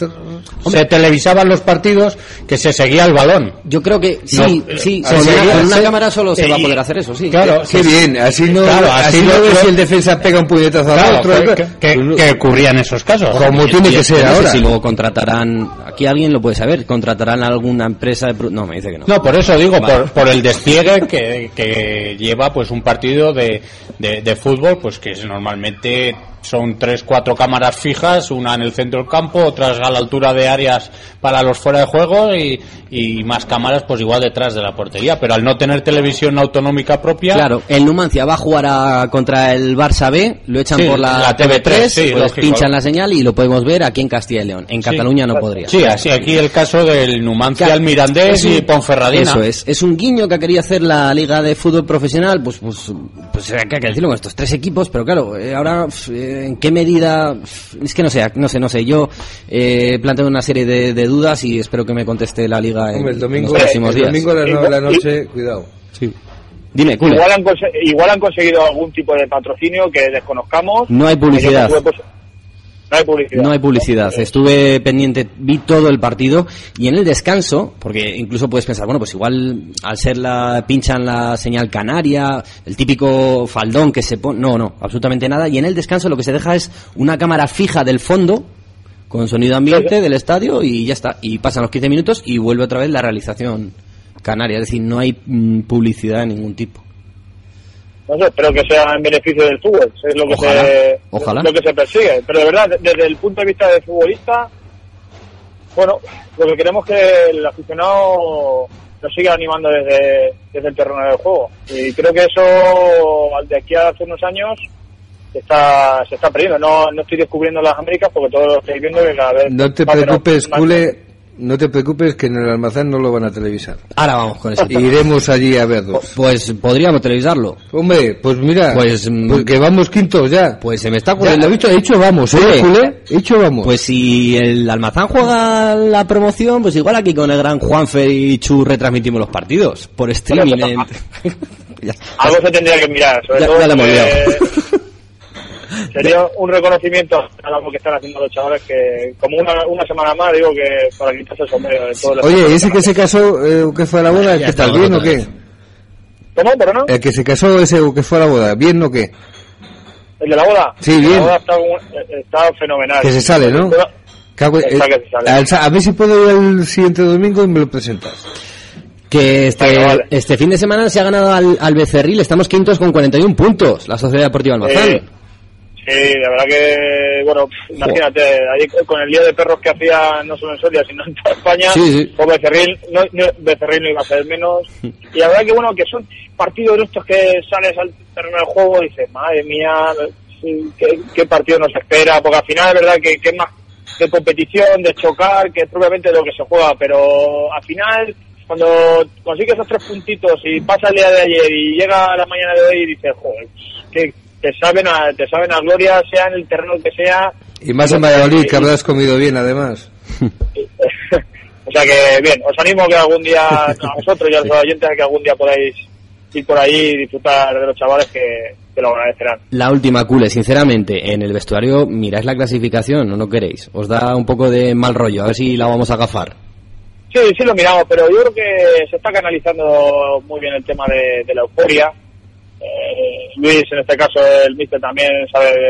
Speaker 3: se televisaban los partidos que se seguía el balón
Speaker 1: Yo creo que sí,
Speaker 3: No,
Speaker 1: sí,
Speaker 3: se
Speaker 1: con, una,
Speaker 3: seguía-
Speaker 1: con una
Speaker 3: se-
Speaker 1: cámara solo se
Speaker 3: y-
Speaker 1: va a poder hacer eso, sí.
Speaker 3: claro
Speaker 2: Qué
Speaker 3: sí,
Speaker 2: bien, así no,
Speaker 3: Claro,
Speaker 2: así
Speaker 3: así
Speaker 2: no ves si el defensa pega un puñetazo al otro.
Speaker 3: que, que- que ocurría en esos casos
Speaker 2: Como tiene que ser
Speaker 1: no sé
Speaker 2: ahora.
Speaker 1: si luego contratarán, aquí alguien lo puede saber, contratarán a alguna empresa de... No, me dice que no.
Speaker 3: No, por eso digo,
Speaker 1: Vale.
Speaker 3: por, por el despliegue que, que lleva pues un partido de, de, de fútbol, pues que es normalmente son tres, cuatro cámaras fijas, una en el centro del campo, otras a la altura de áreas para los fuera de juego y, y más cámaras pues igual detrás de la portería. Pero al no tener televisión autonómica propia,
Speaker 1: Claro, el Numancia va a jugar a- contra el Barça B, lo echan
Speaker 3: Sí,
Speaker 1: por la,
Speaker 3: la
Speaker 1: TV3,
Speaker 3: TV3, sí,
Speaker 1: pues pinchan la señal y lo podemos ver aquí en Castilla y León. En Cataluña no podría.
Speaker 3: sí, así aquí el caso del Numancia, el Mirandés
Speaker 1: un-
Speaker 3: y Ponferradina.
Speaker 1: Eso es, es un guiño que ha querido hacer la Liga de Fútbol Profesional, pues, pues, pues hay que decirlo con estos tres equipos, pero claro, eh, ahora, eh, ¿en qué medida? Es que no sé, no sé, no sé. Yo eh, planteo una serie de, de dudas y espero que me conteste la Liga en,
Speaker 2: Hombre, el
Speaker 1: en
Speaker 2: domingo,
Speaker 1: los próximos
Speaker 2: el
Speaker 1: días.
Speaker 2: domingo a las 9 de la noche, cuidado.
Speaker 1: Dime, Cule.
Speaker 5: Igual han, conse- igual han conseguido algún tipo de patrocinio que desconozcamos.
Speaker 1: No hay publicidad.
Speaker 5: No hay publicidad.
Speaker 1: No hay publicidad. Estuve pendiente, vi todo el partido y en el descanso, porque incluso puedes pensar, bueno, pues igual al ser la pinchan la señal canaria, el típico faldón que se pone, no, no, absolutamente nada. Y en el descanso lo que se deja es una cámara fija del fondo con sonido ambiente del estadio y ya está. Y pasan los 15 minutos y vuelve otra vez la realización canaria. Es decir, no hay mm, publicidad de ningún tipo.
Speaker 5: No sé, espero que sea en beneficio del fútbol. Es lo que,
Speaker 1: Ojalá,
Speaker 5: se,
Speaker 1: ojalá.
Speaker 5: lo que se persigue. Pero de verdad, de- desde el punto de vista del futbolista, bueno, lo que queremos es que el aficionado nos siga animando desde, desde el terreno del juego. Y creo que eso, de aquí a hace unos años, se está, se está perdiendo. No, no estoy descubriendo las Américas porque todos lo estáis viendo que cada vez...
Speaker 2: No te preocupes,
Speaker 5: más-
Speaker 2: Cule, no te preocupes que en el almacén no lo van a televisar.
Speaker 1: Ahora vamos con eso.
Speaker 2: Iremos allí a verlos.
Speaker 1: Pues podríamos televisarlo.
Speaker 2: Hombre, pues mira,
Speaker 1: Pues, mm,
Speaker 2: pues que vamos quintos ya.
Speaker 1: Pues se me está
Speaker 2: Ya,
Speaker 1: ocurriendo.
Speaker 2: lo he dicho, he dicho vamos, ¿eh,
Speaker 1: Oye,
Speaker 2: Cule? He dicho vamos.
Speaker 1: Pues si el Almazán juega la promoción, pues igual aquí con el gran Juanfer y Chu retransmitimos los partidos por streaming. en-.
Speaker 5: Algo se tendría que mirar, sobre
Speaker 1: Ya-
Speaker 5: todo
Speaker 1: ya lo hemos
Speaker 5: que
Speaker 1: liado.
Speaker 5: Sería un reconocimiento a lo que están haciendo los chavales que como una, una semana más digo que para quitarse el sombrero de todo el
Speaker 2: Oye, ese que se casó, eh, que fue a la boda, ¿qué tal?
Speaker 1: estamos
Speaker 2: ¿Bien o qué?
Speaker 5: ¿Cómo? ¿Pero no?
Speaker 2: El que se casó, ese que fue a la boda, ¿bien o qué?
Speaker 5: ¿El de la boda?
Speaker 2: Sí,
Speaker 5: El
Speaker 2: bien.
Speaker 5: La boda está, un- está fenomenal.
Speaker 2: Que se sale, ¿no? Cago-
Speaker 5: Está
Speaker 2: eh,
Speaker 5: que
Speaker 2: a ver si puedo ir el siguiente domingo y me lo presentas.
Speaker 1: Que este,
Speaker 5: vale.
Speaker 1: este fin de semana se ha ganado al, al Becerril, estamos quintos con 41 puntos, la Sociedad Deportiva Almazán.
Speaker 5: Eh, Sí, la verdad que, bueno, imagínate, ahí con el lío de perros que hacía no solo en Soria, sino en toda España,
Speaker 1: Sí, sí.
Speaker 5: o Becerril no, no, Becerril no iba a ser menos. Y la verdad que, bueno, que son partidos de estos que sales al terreno del juego y dices, madre mía, ¿qué, qué partido nos espera? Porque al final es verdad que, que es más de competición, de chocar, que es propiamente lo que se juega, pero al final, cuando consigues esos tres puntitos y pasa el día de ayer y llega la mañana de hoy y dices, joder, que te saben a, te saben a gloria, sea en el terreno que sea.
Speaker 2: Y más en Valladolid, que habrás comido bien, además.
Speaker 5: o sea que, bien, os animo que algún día, a vosotros y a los oyentes, a que algún día podáis ir por ahí y disfrutar de los chavales que, que lo agradecerán.
Speaker 1: La última, Cule, sinceramente, en el vestuario miráis la clasificación o no queréis. Os da un poco de mal rollo, a ver si la vamos a agafar.
Speaker 5: Sí, sí lo miramos, pero yo creo que se está canalizando muy bien el tema de, de la euforia. Eh, Luis, en este caso, el míster también sabe de,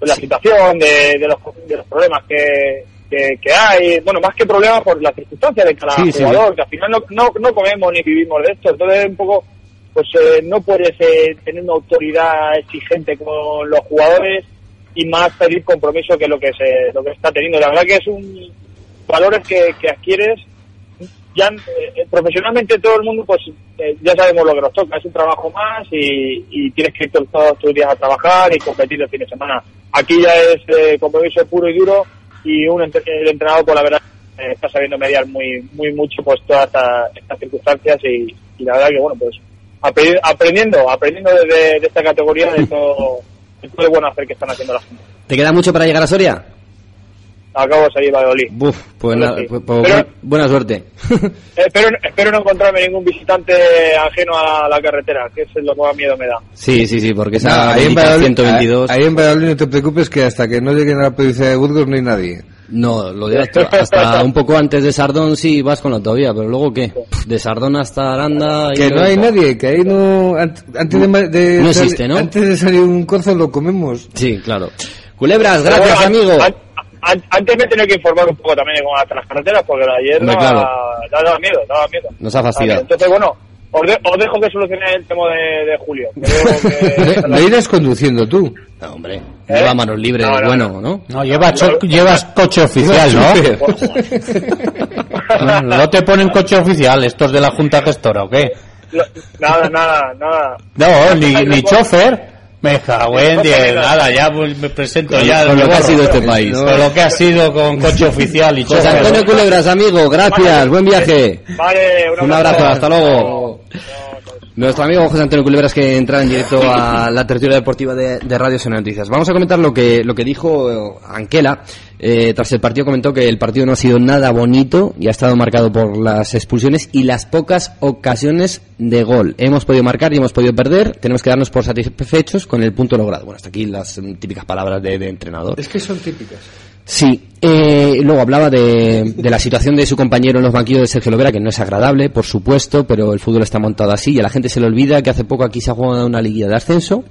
Speaker 5: de la situación, de, de, los, de los problemas que, que, que hay. Bueno, más que problemas por las circunstancias de cada
Speaker 1: Sí, sí.
Speaker 5: jugador, que al final no, no, no comemos ni vivimos de esto. Entonces, un poco, pues eh, no puedes eh, tener una autoridad exigente con los jugadores y más pedir compromiso que lo que se lo que está teniendo. La verdad que es un valores que, que adquieres ya eh, profesionalmente todo el mundo pues eh, ya sabemos lo que nos toca es un trabajo más y, tienes que ir todos- tus días a trabajar y competir el fin de semana aquí ya es eh, compromiso puro y duro y un el entrenador pues la verdad eh, está sabiendo mediar muy muy mucho pues todas esta- estas circunstancias y, y la verdad que bueno pues apre- aprendiendo aprendiendo desde de esta categoría de todo, de todo el buen hacer que están haciendo la gente
Speaker 1: ¿Te queda mucho para llegar a Soria?
Speaker 5: Acabo de salir de Valladolid
Speaker 1: Buf, pues, nada, pues- pues
Speaker 5: Pero-
Speaker 1: buena suerte.
Speaker 5: Espero, espero no encontrarme ningún visitante ajeno a la carretera, que es lo que más miedo me da.
Speaker 1: sí, sí, sí, porque esa
Speaker 2: Nada, ahí, en Valladolid,
Speaker 1: 122...
Speaker 2: ahí en Valladolid no te preocupes que hasta que no lleguen a la provincia de Burgos no hay nadie.
Speaker 1: No, lo de hasta, hasta un poco antes de Sardón sí vas con la autovía, pero luego ¿qué? De Sardón hasta Aranda... y
Speaker 2: Que no hay nadie, que ahí no... ant- Antes de,
Speaker 1: No existe, ¿no?
Speaker 2: Antes de salir un corzo lo comemos.
Speaker 1: Sí, claro. Culebras, gracias,
Speaker 5: bueno,
Speaker 1: amigo.
Speaker 5: An- an- antes me he tenido que informar un poco también de cómo hacen las carreteras, porque ayer daba,
Speaker 1: claro.
Speaker 5: miedo, daba miedo.
Speaker 1: Nos ha fastidiado.
Speaker 5: Entonces, bueno, os, de- os dejo que solucione el tema de, de Julio. que
Speaker 2: No irás conduciendo tú.
Speaker 1: No, hombre,
Speaker 5: ¿Eh?
Speaker 1: lleva manos libres,
Speaker 5: No, no,
Speaker 1: bueno,
Speaker 5: no.
Speaker 1: ¿no?
Speaker 3: No, llevas, cho- llevas coche oficial, ¿no? No, no te ponen coche oficial estos de la Junta Gestora, ¿o qué?
Speaker 5: Lo- nada, nada, nada.
Speaker 3: No, ni, ni chofer. Me en diez, nada, ya pues, me presento ya.
Speaker 1: con lo que ha sido este país.
Speaker 3: Con lo que ha sido con coche oficial y
Speaker 1: José. Antonio Culebras, amigo, gracias, buen viaje.
Speaker 5: Vale,
Speaker 1: Un abrazo, hasta luego. Nuestro amigo José Antonio Culebras que entra en directo a la tertulia deportiva de, de Radio Son Noticias. Vamos a comentar lo que, lo que dijo eh, Anquela. Eh, tras el partido comentó que el partido no ha sido nada bonito y ha estado marcado por las expulsiones y las pocas ocasiones de gol. Hemos podido marcar y hemos podido perder. Tenemos que darnos por satisfechos con el punto logrado. Bueno, hasta aquí las típicas palabras de, de entrenador.
Speaker 2: Es que son típicas.
Speaker 1: Sí, eh, luego hablaba de, de la situación de su compañero en los banquillos de Sergio Lovera, que no es agradable, por supuesto, pero el fútbol está montado así y a la gente se le olvida que hace poco aquí se ha jugado una liguilla de ascenso.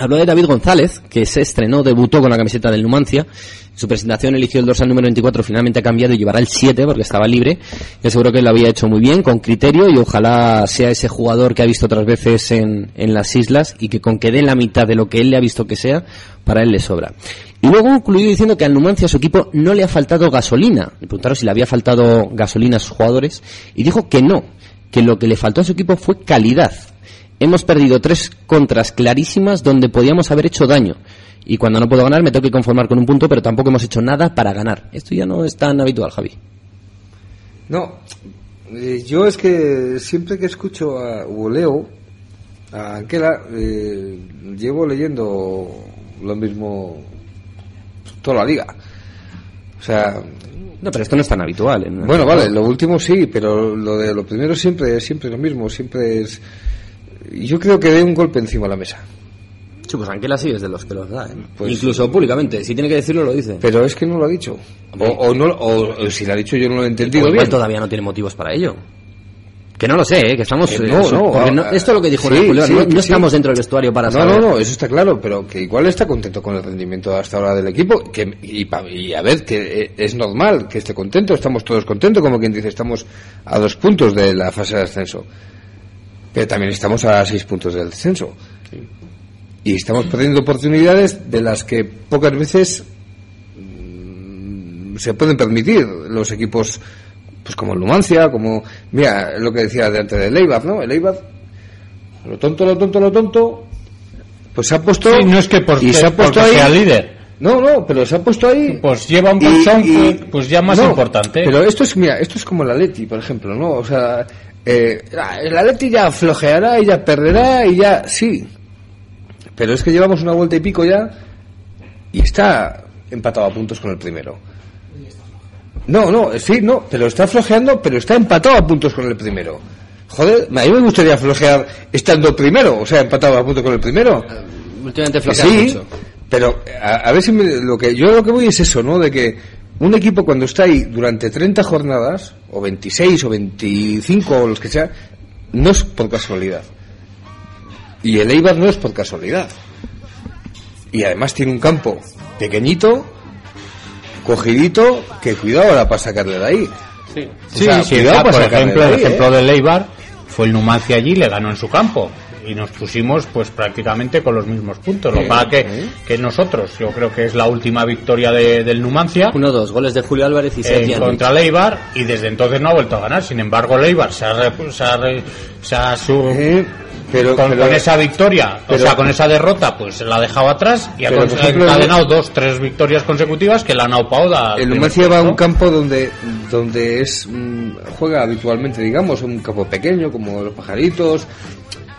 Speaker 1: Habló de David González, que se estrenó, debutó con la camiseta del Numancia. En su presentación eligió el dorsal número 24, finalmente ha cambiado y llevará el 7 porque estaba libre. Y aseguró que lo había hecho muy bien, con criterio, y ojalá sea ese jugador que ha visto otras veces en, en las islas y que con que dé la mitad de lo que él le ha visto que sea, para él le sobra. Y luego concluyó diciendo que al Numancia su equipo no le ha faltado gasolina. Le preguntaron si le había faltado gasolina a sus jugadores y dijo que no, que lo que le faltó a su equipo fue calidad. Hemos perdido tres contras clarísimas donde podíamos haber hecho daño. Y cuando no puedo ganar me tengo que conformar con un punto, pero tampoco hemos hecho nada para ganar. Esto ya no es tan habitual, Javi.
Speaker 2: No, eh, yo es que siempre que escucho a, o leo a Anquela, eh, llevo leyendo lo mismo toda la liga. O sea,
Speaker 1: No, pero esto no es tan habitual. ¿eh?
Speaker 2: bueno, vale, lo último sí, pero lo de lo primero siempre es siempre lo mismo, siempre es... Yo creo que de un golpe encima de la mesa.
Speaker 1: Sí, pues Anquela sí es de los que los da, ¿eh?
Speaker 2: Pues-
Speaker 1: Incluso públicamente. Si tiene que decirlo, lo dice.
Speaker 2: Pero es que no lo ha dicho. O, o no, o, o si lo ha dicho yo no lo he entendido
Speaker 1: Igual
Speaker 2: bien.
Speaker 1: todavía no tiene motivos para ello. Que no lo sé, ¿eh? que estamos...
Speaker 2: Que
Speaker 1: eh,
Speaker 2: no, no,
Speaker 1: porque no-
Speaker 2: ah,
Speaker 1: esto es lo que dijo
Speaker 2: sí,
Speaker 1: Culebra,
Speaker 2: sí,
Speaker 1: no, no
Speaker 2: sí.
Speaker 1: estamos dentro del vestuario para
Speaker 2: No,
Speaker 1: saber.
Speaker 2: no, no, eso está claro, pero que igual está contento con el rendimiento hasta ahora del equipo que, y, y a ver, que eh, es normal que esté contento, estamos todos contentos, como quien dice, estamos a dos puntos de la fase de ascenso, pero también estamos a seis puntos del descenso. y estamos perdiendo oportunidades de las que pocas veces mm, se pueden permitir los equipos pues como el Numancia, como mira lo que decía de antes del Eibar, ¿no? El Eibar lo tonto, lo tonto, lo tonto pues se ha puesto
Speaker 3: Sí, no es que por
Speaker 2: y se ha puesto ahí
Speaker 3: sea líder.
Speaker 2: no, no, pero se ha puesto ahí
Speaker 3: Pues lleva un
Speaker 2: y-
Speaker 3: colchón
Speaker 2: y-
Speaker 3: pues, pues ya más
Speaker 2: no,
Speaker 3: importante.
Speaker 2: Pero esto es, mira, esto es como el Atleti, por ejemplo, ¿no? O sea, eh, el Atleti ya flojeará y ya perderá y ya, sí. Pero es que llevamos una vuelta y pico ya y está empatado a puntos con el primero. No, no, sí, no, pero está flojeando, pero está empatado a puntos con el primero. Joder, a mí me gustaría flojear estando primero, o sea, empatado a puntos con el primero.
Speaker 1: Últimamente
Speaker 2: Que
Speaker 1: flojea
Speaker 2: sí,
Speaker 1: mucho.
Speaker 2: pero a, a ver si me- lo que yo lo que voy es eso, ¿no? De que un equipo cuando está ahí durante 30 jornadas, o 26, o 25, o los que sea, no es por casualidad. Y el Eibar no es por casualidad. Y además tiene un campo pequeñito, cogidito, que cuidado ahora para sacarle de ahí.
Speaker 3: Sí,
Speaker 2: O sea,
Speaker 3: sí,
Speaker 2: cuidado
Speaker 3: ah,
Speaker 2: para
Speaker 3: por ejemplo,
Speaker 2: de
Speaker 3: el ejemplo
Speaker 2: ¿eh?
Speaker 3: del Eibar fue el Numancia allí, le ganó en su campo y nos pusimos pues prácticamente con los mismos puntos. Lo que pasa que, que nosotros, yo creo que es la última victoria de- del Numancia.
Speaker 1: Uno, dos, goles de Julio Álvarez y
Speaker 3: eh,
Speaker 1: Sergio
Speaker 3: contra el Eibar y desde entonces no ha vuelto a ganar. Sin embargo, el Eibar se ha, re- se ha, re- se ha
Speaker 2: Eh, pero,
Speaker 3: con,
Speaker 2: pero-
Speaker 3: con esa victoria,
Speaker 2: pero-
Speaker 3: o sea, con esa derrota, pues se la ha dejado atrás y ha encadenado dos, tres victorias consecutivas que la han aupado
Speaker 2: El Numancia va a un campo donde donde es mm, juega habitualmente, digamos, un campo pequeño como los pajaritos,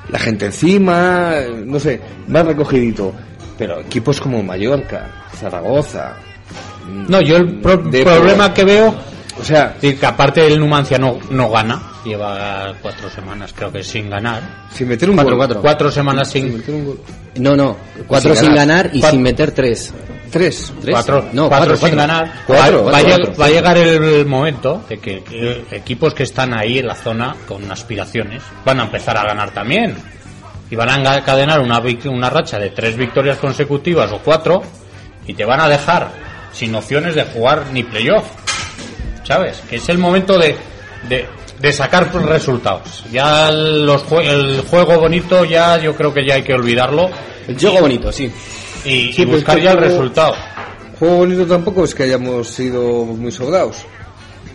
Speaker 2: la gente encima, no sé, más recogidito. Pero equipos como Mallorca, Zaragoza,
Speaker 3: No, yo el pro- problema que veo
Speaker 2: o sea,
Speaker 3: que aparte el Numancia no, no gana, lleva cuatro semanas creo que sin ganar.
Speaker 2: sin meter un
Speaker 1: Cuatro,
Speaker 2: gol.
Speaker 1: cuatro.
Speaker 3: Cuatro semanas
Speaker 2: Sin
Speaker 3: sin...
Speaker 2: meter un gol.
Speaker 1: No, no, cuatro
Speaker 2: Sin
Speaker 1: sin
Speaker 2: ganar.
Speaker 1: ganar y
Speaker 3: Cuatro.
Speaker 1: sin meter tres.
Speaker 2: Tres.
Speaker 1: ¿Tres?
Speaker 3: Cuatro,
Speaker 1: no,
Speaker 3: cuatro
Speaker 1: cuatro,
Speaker 3: sin
Speaker 1: cuatro.
Speaker 3: ganar.
Speaker 2: Cuatro,
Speaker 3: va, va a llegar el momento de que, que equipos que están ahí en la zona con aspiraciones van a empezar a ganar también. Y van a encadenar una, una racha de tres victorias consecutivas o cuatro y te van a dejar sin opciones de jugar ni playoff. ¿Sabes? Que es el momento de, de, de sacar resultados. Ya los jue- el juego bonito ya yo creo que ya hay que olvidarlo
Speaker 1: El juego bonito, sí.
Speaker 3: Y,
Speaker 2: Sí,
Speaker 3: y
Speaker 2: pero
Speaker 3: buscar ya el resultado.
Speaker 2: Juego bonito tampoco es que hayamos sido muy sobrados.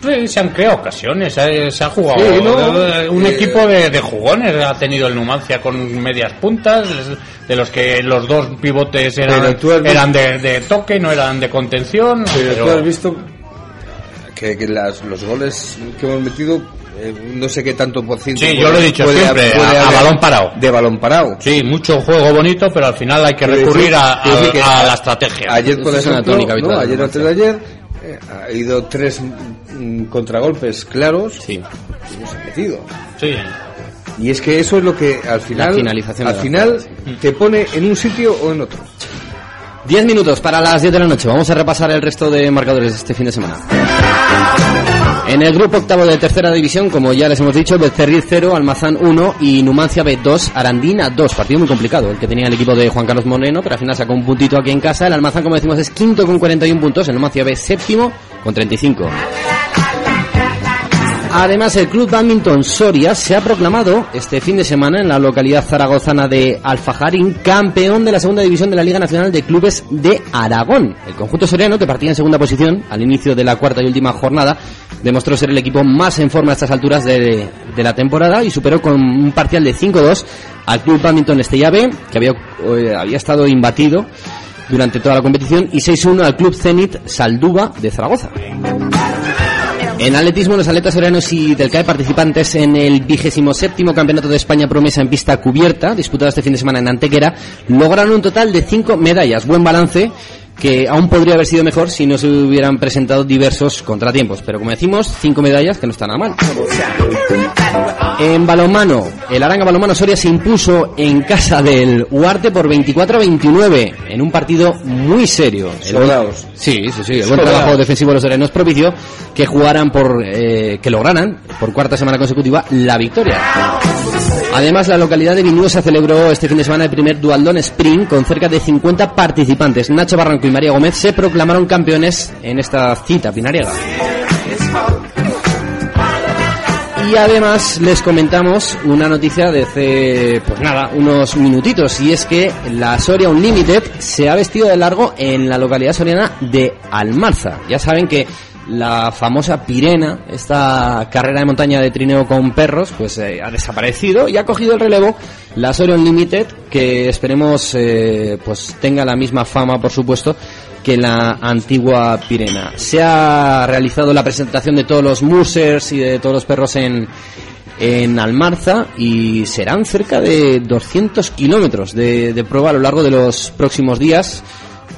Speaker 3: Sí, se han creado ocasiones, se, se ha jugado.
Speaker 2: Sí, ¿no?
Speaker 3: Eh, Un
Speaker 2: Eh,
Speaker 3: equipo de, de jugones ha tenido el Numancia con medias puntas, de los que los dos pivotes eran,
Speaker 2: visto-
Speaker 3: eran de, de toque, no eran de contención.
Speaker 2: Pero,
Speaker 3: pero-
Speaker 2: tú has visto que, que las, los goles que hemos metido, eh, no sé qué tanto por ciento.
Speaker 3: Sí,
Speaker 2: puede-
Speaker 3: yo lo he dicho
Speaker 2: puede-
Speaker 3: siempre,
Speaker 2: puede
Speaker 3: a- balón parado.
Speaker 2: De balón parado.
Speaker 3: Sí, mucho juego bonito, pero al final hay que recurrir
Speaker 2: decir-
Speaker 3: a, a-
Speaker 2: quiero decir que
Speaker 3: a la estrategia.
Speaker 2: Ayer, por
Speaker 1: Esa es una
Speaker 2: ejemplo,
Speaker 1: tónica habitual
Speaker 2: ¿no? ayer antes de ayer, eh, ha ido tres mm, contragolpes claros
Speaker 1: Sí.
Speaker 2: y no se ha metido.
Speaker 3: Sí.
Speaker 2: Y es que eso es lo que al final,
Speaker 1: finalización
Speaker 2: al final
Speaker 1: jugada,
Speaker 2: te pone en un sitio o en otro.
Speaker 1: Diez minutos para las 10 de la noche. Vamos a repasar el resto de marcadores de este fin de semana. En el grupo octavo de tercera división, como ya les hemos dicho, Becerril 0, Almazán 1 y Numancia B 2, Arandina 2. Partido muy complicado, el que tenía el equipo de Juan Carlos Moreno, pero al final sacó un puntito aquí en casa. El Almazán, como decimos, es quinto con 41 puntos, el Numancia B séptimo con 35. Además, el Club Badminton Soria se ha proclamado este fin de semana en la localidad zaragozana de Alfajarín campeón de la segunda división de la Liga Nacional de Clubes de Aragón. El conjunto soriano, que partía en segunda posición al inicio de la cuarta y última jornada, demostró ser el equipo más en forma a estas alturas de, la temporada y superó con un parcial de 5-2 al Club Badminton Estella B, que había, eh, había estado imbatido durante toda la competición, y 6-1 al Club Zenit Salduba de Zaragoza. En atletismo, los atletas sorianos y del CAE participantes en el vigésimo séptimo Campeonato de España Promesa en pista cubierta, disputado este fin de semana en Antequera, lograron un total de cinco medallas. Buen balance que aún podría haber sido mejor si no se hubieran presentado diversos contratiempos. Pero como decimos, cinco medallas que no está nada mal. En balonmano, el Aranga Balonmano Soria se impuso en casa del Huarte por 24 a 29 en un partido muy serio. El buen-. Sí, sí, sí. El buen trabajo defensivo de los sorianos propició que jugaran por, eh, que lograran por cuarta semana consecutiva la victoria. Además, la localidad de Vinuesa celebró este fin de semana el primer Dualdón Spring con cerca de 50 participantes. Nacho Barranco y María Gómez se proclamaron campeones en esta cita pinariega. Y además les comentamos una noticia de hace, pues nada, unos minutitos, y es que la Soria Unlimited se ha vestido de largo en la localidad soriana de Almarza. Ya saben que la famosa Pirena, esta carrera de montaña de trineo con perros, pues eh, ha desaparecido y ha cogido el relevo la Soria Unlimited, que esperemos eh, pues tenga la misma fama, por supuesto, que la antigua Pirena. Se ha realizado la presentación de todos los musers y de todos los perros en, en Almarza y serán cerca de 200 kilómetros de, de prueba a lo largo de los próximos días.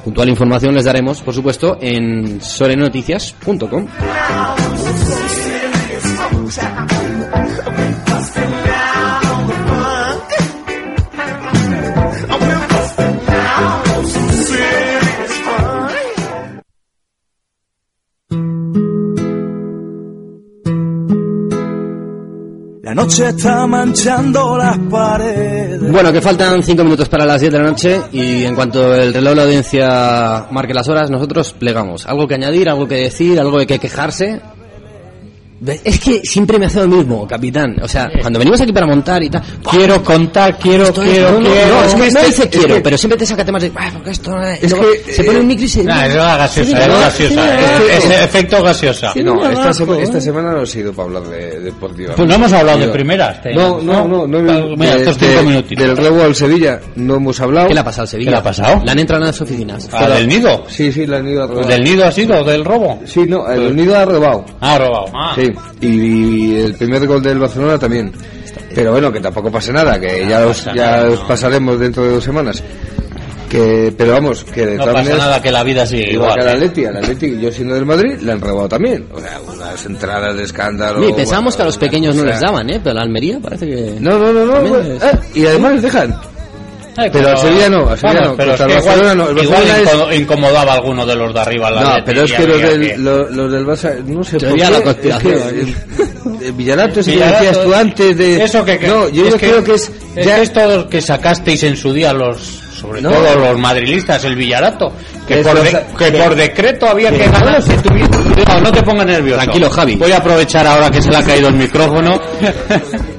Speaker 1: Puntual información les daremos, por supuesto, en sorenoticias.com. Bueno, que faltan 5 minutos para las 10 de la noche y en cuanto el reloj de la audiencia marque las horas, nosotros plegamos. ¿Algo que añadir, algo que decir, algo de que quejarse? Es que siempre me hace lo mismo, capitán. O sea, cuando venimos aquí para montar y tal...
Speaker 3: Quiero contar, quiero,
Speaker 1: esto es-
Speaker 3: quiero,
Speaker 1: no, no,
Speaker 3: quiero.
Speaker 1: no, es que no
Speaker 2: este-
Speaker 1: dice
Speaker 2: es
Speaker 1: quiero,
Speaker 2: que-
Speaker 1: pero siempre te saca temas de... "Ah, porque esto no es-".
Speaker 2: Que,
Speaker 1: se pone
Speaker 2: eh,
Speaker 1: un micro y se...
Speaker 3: Nah, es la gaseosa, es gaseosa. Es- efecto gaseosa.
Speaker 1: Sí,
Speaker 2: No, esta, sema-
Speaker 1: ¿eh?
Speaker 2: esta semana no ha sido para hablar de deportiva.
Speaker 3: Pues no hemos hablado de primeras.
Speaker 2: No, no, no, no,
Speaker 3: Mira, estos cinco minutitos.
Speaker 2: Del rebo al Sevilla no hemos hablado.
Speaker 1: ¿Qué le ha pasado al Sevilla?
Speaker 3: ¿Qué le ha pasado?
Speaker 1: Le han entrado en las oficinas.
Speaker 3: ¿Ah, del nido?
Speaker 2: Sí, sí, la han ido a robar.
Speaker 3: ¿Del nido ha sido? ¿Del robo?
Speaker 2: Sí, no, el nido ha robado.
Speaker 3: Ah, robado. Ah.
Speaker 2: Sí, y, el primer gol del Barcelona también. Pero bueno, que tampoco pase nada, que ya os, ya
Speaker 3: nada,
Speaker 2: os
Speaker 3: no.
Speaker 2: pasaremos dentro de dos semanas. Que, pero vamos, que de
Speaker 3: No
Speaker 2: todas
Speaker 3: pasa
Speaker 2: maneras,
Speaker 3: nada que la vida sigue
Speaker 2: igual
Speaker 3: igual.
Speaker 2: que al
Speaker 3: ¿eh?
Speaker 2: Atleti, al Atleti, yo siendo del Madrid, le han robado también. O sea, unas entradas de escándalo.
Speaker 1: Sí, pensábamos
Speaker 2: bueno,
Speaker 1: que a los pequeños no les daban, ¿eh? Pero la Almería parece que...
Speaker 2: No, no, no, no.
Speaker 1: También
Speaker 2: bueno,
Speaker 1: es-
Speaker 2: eh, y además les dejan.
Speaker 3: Ay,
Speaker 2: Pero al Sevilla no, al Sevilla
Speaker 3: Vamos,
Speaker 2: no,
Speaker 3: Pero es que
Speaker 2: el Barcelona
Speaker 3: igual,
Speaker 2: no,
Speaker 3: igual
Speaker 2: Barcelona es-
Speaker 3: inco- incomodaba a alguno de los de arriba. la
Speaker 2: No,
Speaker 3: Atleti,
Speaker 2: pero es que los del,
Speaker 3: que-
Speaker 2: lo- los del Barça, no sé por qué,
Speaker 1: la
Speaker 2: es
Speaker 1: conspiración,
Speaker 2: que el, el Villarato que
Speaker 3: Villarato,
Speaker 2: decías tú antes de...
Speaker 3: Eso que, que-
Speaker 2: no, yo
Speaker 3: es
Speaker 2: creo que es...
Speaker 3: es
Speaker 2: ya-
Speaker 3: que esto que sacasteis en su día los sobre
Speaker 2: No.
Speaker 3: todo los madrilistas el Villarato que,
Speaker 2: Es
Speaker 3: por, de- que por decreto había que ganar si no, no te pongas nervioso
Speaker 1: Tranquilo, Javi.
Speaker 3: voy a aprovechar ahora que se le ha caído el micrófono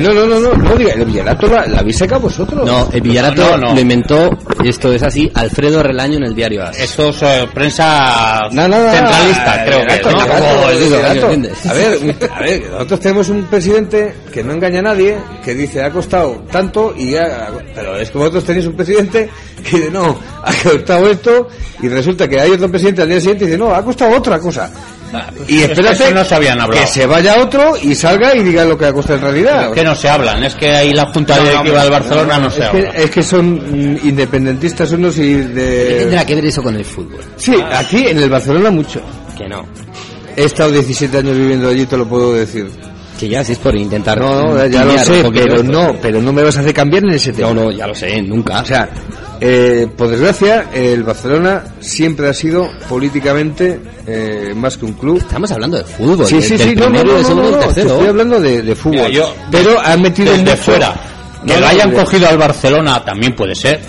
Speaker 2: no, no, no, no, no diga, el Villarato la, la habéis sacado vosotros.
Speaker 1: No, el Villarato
Speaker 3: No, no, no.
Speaker 1: lo inventó, esto es así, Alfredo Relaño en el diario AS.
Speaker 3: esto es eh, prensa
Speaker 2: No, no, no,
Speaker 3: centralista creo que.
Speaker 2: A ver, a ver, nosotros tenemos un presidente que no engaña a nadie, que dice ha costado tanto y ya, pero es que vosotros tenéis un presidente que dice no, ha costado esto y resulta que hay otro presidente al día siguiente y dice no, ha costado otra cosa. Y
Speaker 3: Es que
Speaker 2: espérate
Speaker 3: no se habían hablado.
Speaker 2: que se vaya otro y salga y diga lo que ha costado en realidad.
Speaker 3: que no se hablan es que ahí la junta directiva del Barcelona no se
Speaker 2: es,
Speaker 3: habla
Speaker 2: que, es que son mm, independentistas unos y
Speaker 1: ¿Qué
Speaker 2: de...
Speaker 1: tendrá que ver eso con el fútbol?
Speaker 2: Sí, aquí en el Barcelona mucho.
Speaker 1: Que no.
Speaker 2: He estado 17 años viviendo allí, te lo puedo decir.
Speaker 1: Que ya si es por intentar...
Speaker 2: No, no, ya lo sé, pero no, pero no me vas a hacer cambiar en ese tema.
Speaker 1: No, no, ya lo sé, nunca.
Speaker 2: O sea, eh, por desgracia, el Barcelona siempre ha sido políticamente eh, más que un club.
Speaker 1: Estamos hablando de fútbol.
Speaker 2: Sí,
Speaker 1: del-
Speaker 2: sí,
Speaker 1: del
Speaker 2: sí, no, no, no, no, estoy hablando de, de fútbol.
Speaker 3: Mira, yo-
Speaker 2: pero han metido
Speaker 3: desde
Speaker 2: mucho-
Speaker 3: fuera que
Speaker 2: No,
Speaker 3: lo hayan cogido al Barcelona también puede ser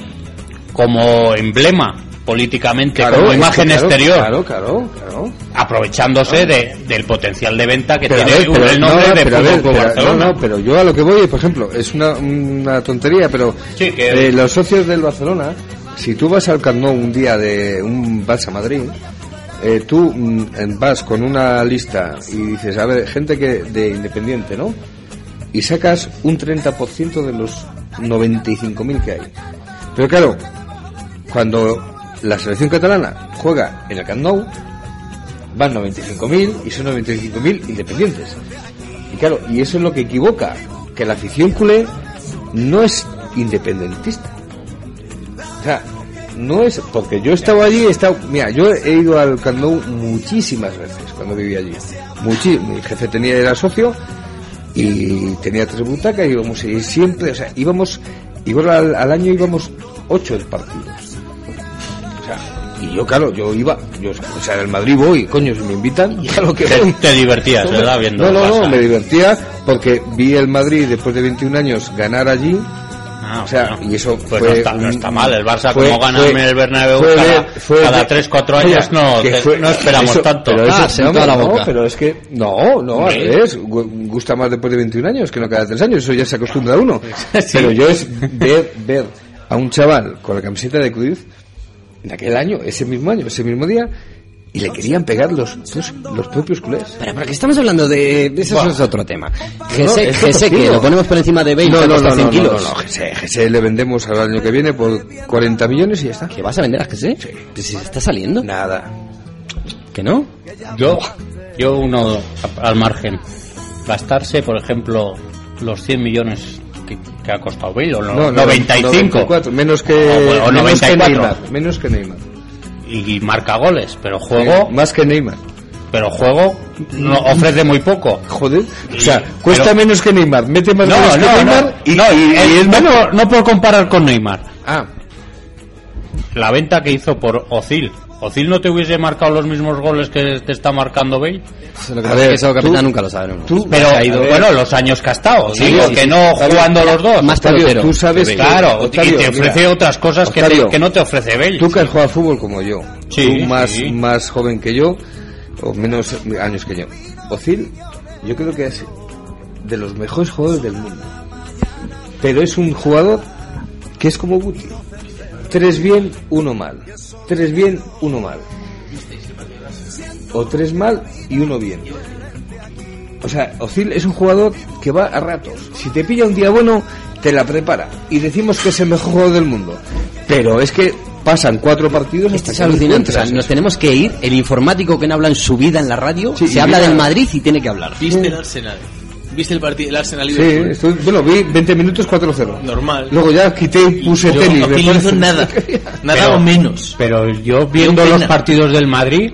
Speaker 3: como emblema políticamente
Speaker 2: Claro,
Speaker 3: como imagen
Speaker 2: claro,
Speaker 3: exterior
Speaker 2: Claro, claro, claro.
Speaker 3: aprovechándose de, del potencial de venta que
Speaker 2: Pero a
Speaker 3: tiene
Speaker 2: ver, pero-
Speaker 3: el nombre
Speaker 2: no,
Speaker 3: de
Speaker 2: pero a ver, pero-
Speaker 3: Barcelona
Speaker 2: no, no, pero yo a lo que voy, por ejemplo, es una, una tontería, pero
Speaker 3: Sí, que-
Speaker 2: eh, los socios del Barcelona, si tú vas al Camp un día de un Barça Madrid, eh, tú mm, vas con una lista y dices, a ver, gente que de Independiente, ¿no? Y sacas un 30% de los 95.000 que hay. Pero claro, cuando la selección catalana juega en el Camp van 95.000 y son 95.000 independientes. Y claro, y eso es lo que equivoca, que la afición culé no es independentista. O sea, no es, porque yo he estado allí, he estado, mira, yo he ido al Camp muchísimas veces cuando vivía allí. Muchi, mi jefe tenía, era socio y tenía tres butacas y íbamos y siempre, o sea, íbamos, igual al, al año íbamos ocho partidos. O sea, y yo, claro, yo iba, yo, o sea, en el Madrid voy, coño, si me invitan, ya lo que
Speaker 3: te,
Speaker 2: voy.
Speaker 3: te divertías ¿verdad? viendo
Speaker 2: No, no, no, me divertía porque vi el Madrid después de 21 años ganar allí
Speaker 3: Ah,
Speaker 2: o sea,
Speaker 3: bueno.
Speaker 2: y eso
Speaker 3: Pues
Speaker 2: fue
Speaker 3: no, está, no
Speaker 2: un-
Speaker 3: está mal. El Barça,
Speaker 2: fue-
Speaker 3: como gana
Speaker 2: fue-
Speaker 3: en el Bernabéu
Speaker 2: fue
Speaker 3: cada, cada
Speaker 2: de-
Speaker 3: 3, 4
Speaker 2: Oye,
Speaker 3: años, no, te- no esperamos
Speaker 2: eso-
Speaker 3: tanto.
Speaker 2: Pero
Speaker 1: Ah,
Speaker 2: eso, no,
Speaker 1: la
Speaker 2: no,
Speaker 1: boca.
Speaker 2: pero es que, no, no, al revés. Gu- Gusta más después de 21 años que no cada 3 años. Eso ya se acostumbra uno.
Speaker 3: Sí.
Speaker 2: Pero yo es ver, ver a un chaval con la camiseta de Cruz en aquel año, ese mismo año, ese mismo día, y le querían pegar los, los, los propios culés.
Speaker 1: Pero, pero que estamos hablando de... de eso es otro tema. Gese,
Speaker 2: es
Speaker 1: Gese, que lo ponemos por encima de Bale,
Speaker 2: No,
Speaker 1: que
Speaker 2: no, no,
Speaker 1: 100
Speaker 2: no,
Speaker 1: kilos.
Speaker 2: no, no, Gese, Gese le vendemos al año que viene por 40 millones y ya está.
Speaker 1: ¿Que vas a vender a Gese? Sí. si se está saliendo.
Speaker 2: Nada.
Speaker 1: ¿Que no?
Speaker 3: Yo, yo uno al margen. Gastarse, por ejemplo, los 100 millones que, ha costado Bale, o no,
Speaker 2: No, no,
Speaker 3: 95.
Speaker 2: 94, menos que,
Speaker 3: Ah, bueno, o
Speaker 2: menos que
Speaker 3: 94.
Speaker 2: Neymar. Menos que Neymar.
Speaker 3: Y, y marca goles, pero juego,
Speaker 2: Más que Neymar.
Speaker 3: pero juego no, ofrece muy poco.
Speaker 2: Joder. O
Speaker 3: Y-
Speaker 2: sea, cuesta
Speaker 3: pero-
Speaker 2: menos que Neymar. Mete más
Speaker 3: No,
Speaker 2: goles que Neymar y,
Speaker 3: no,
Speaker 2: y- es
Speaker 3: no, no por comparar con Neymar.
Speaker 2: Ah,
Speaker 3: La venta que hizo por Ozil. Ozil no te hubiese marcado los mismos goles que te está marcando Bale.
Speaker 1: Lo que
Speaker 2: A
Speaker 1: pasa es
Speaker 2: ver,
Speaker 1: que eso,
Speaker 2: tú-
Speaker 1: capitán, nunca lo sabemos.
Speaker 2: tú-
Speaker 3: Pero bueno, los años que ha estado,
Speaker 1: Sí,
Speaker 3: digo,
Speaker 1: sí,
Speaker 3: que
Speaker 1: sí.
Speaker 3: no jugando los dos.
Speaker 1: Más
Speaker 2: Octavio,
Speaker 1: pelotero.
Speaker 2: tú sabes.
Speaker 3: Claro,
Speaker 2: Octavio,
Speaker 3: y te ofrece
Speaker 2: mira,
Speaker 3: otras cosas que, te- que no te ofrece Bale.
Speaker 2: tú que has jugado a fútbol como yo,
Speaker 3: Sí,
Speaker 2: tú más,
Speaker 3: sí.
Speaker 2: más joven que yo, o menos años que yo. Ozil, yo creo que es de los mejores jugadores del mundo. Pero es un jugador que es como Guti. Tres bien, uno mal. Tres bien, uno mal. O tres mal y uno bien. O sea, Ozil es un jugador que va a ratos. Si te pilla un día bueno, te la prepara. Y decimos que es el mejor jugador del mundo. Pero es que pasan cuatro partidos
Speaker 1: Esto
Speaker 2: hasta
Speaker 1: es
Speaker 2: que
Speaker 1: alucinante. O sea, nos tenemos que ir. El informático que no habla en su vida en la radio
Speaker 2: Sí,
Speaker 1: se habla
Speaker 2: mira-
Speaker 1: del Madrid y tiene que hablar.
Speaker 6: ¿Viste el Arsenal? ¿Viste el partido el Arsenal
Speaker 2: Sí, estoy- bueno, vi 20 minutos 4-0.
Speaker 6: Normal.
Speaker 2: Luego ya quité y puse
Speaker 6: Yo,
Speaker 2: tenis.
Speaker 6: No hizo
Speaker 2: parece.
Speaker 6: nada. Nada
Speaker 3: Pero-
Speaker 6: o menos.
Speaker 3: Pero yo viendo los partidos del Madrid,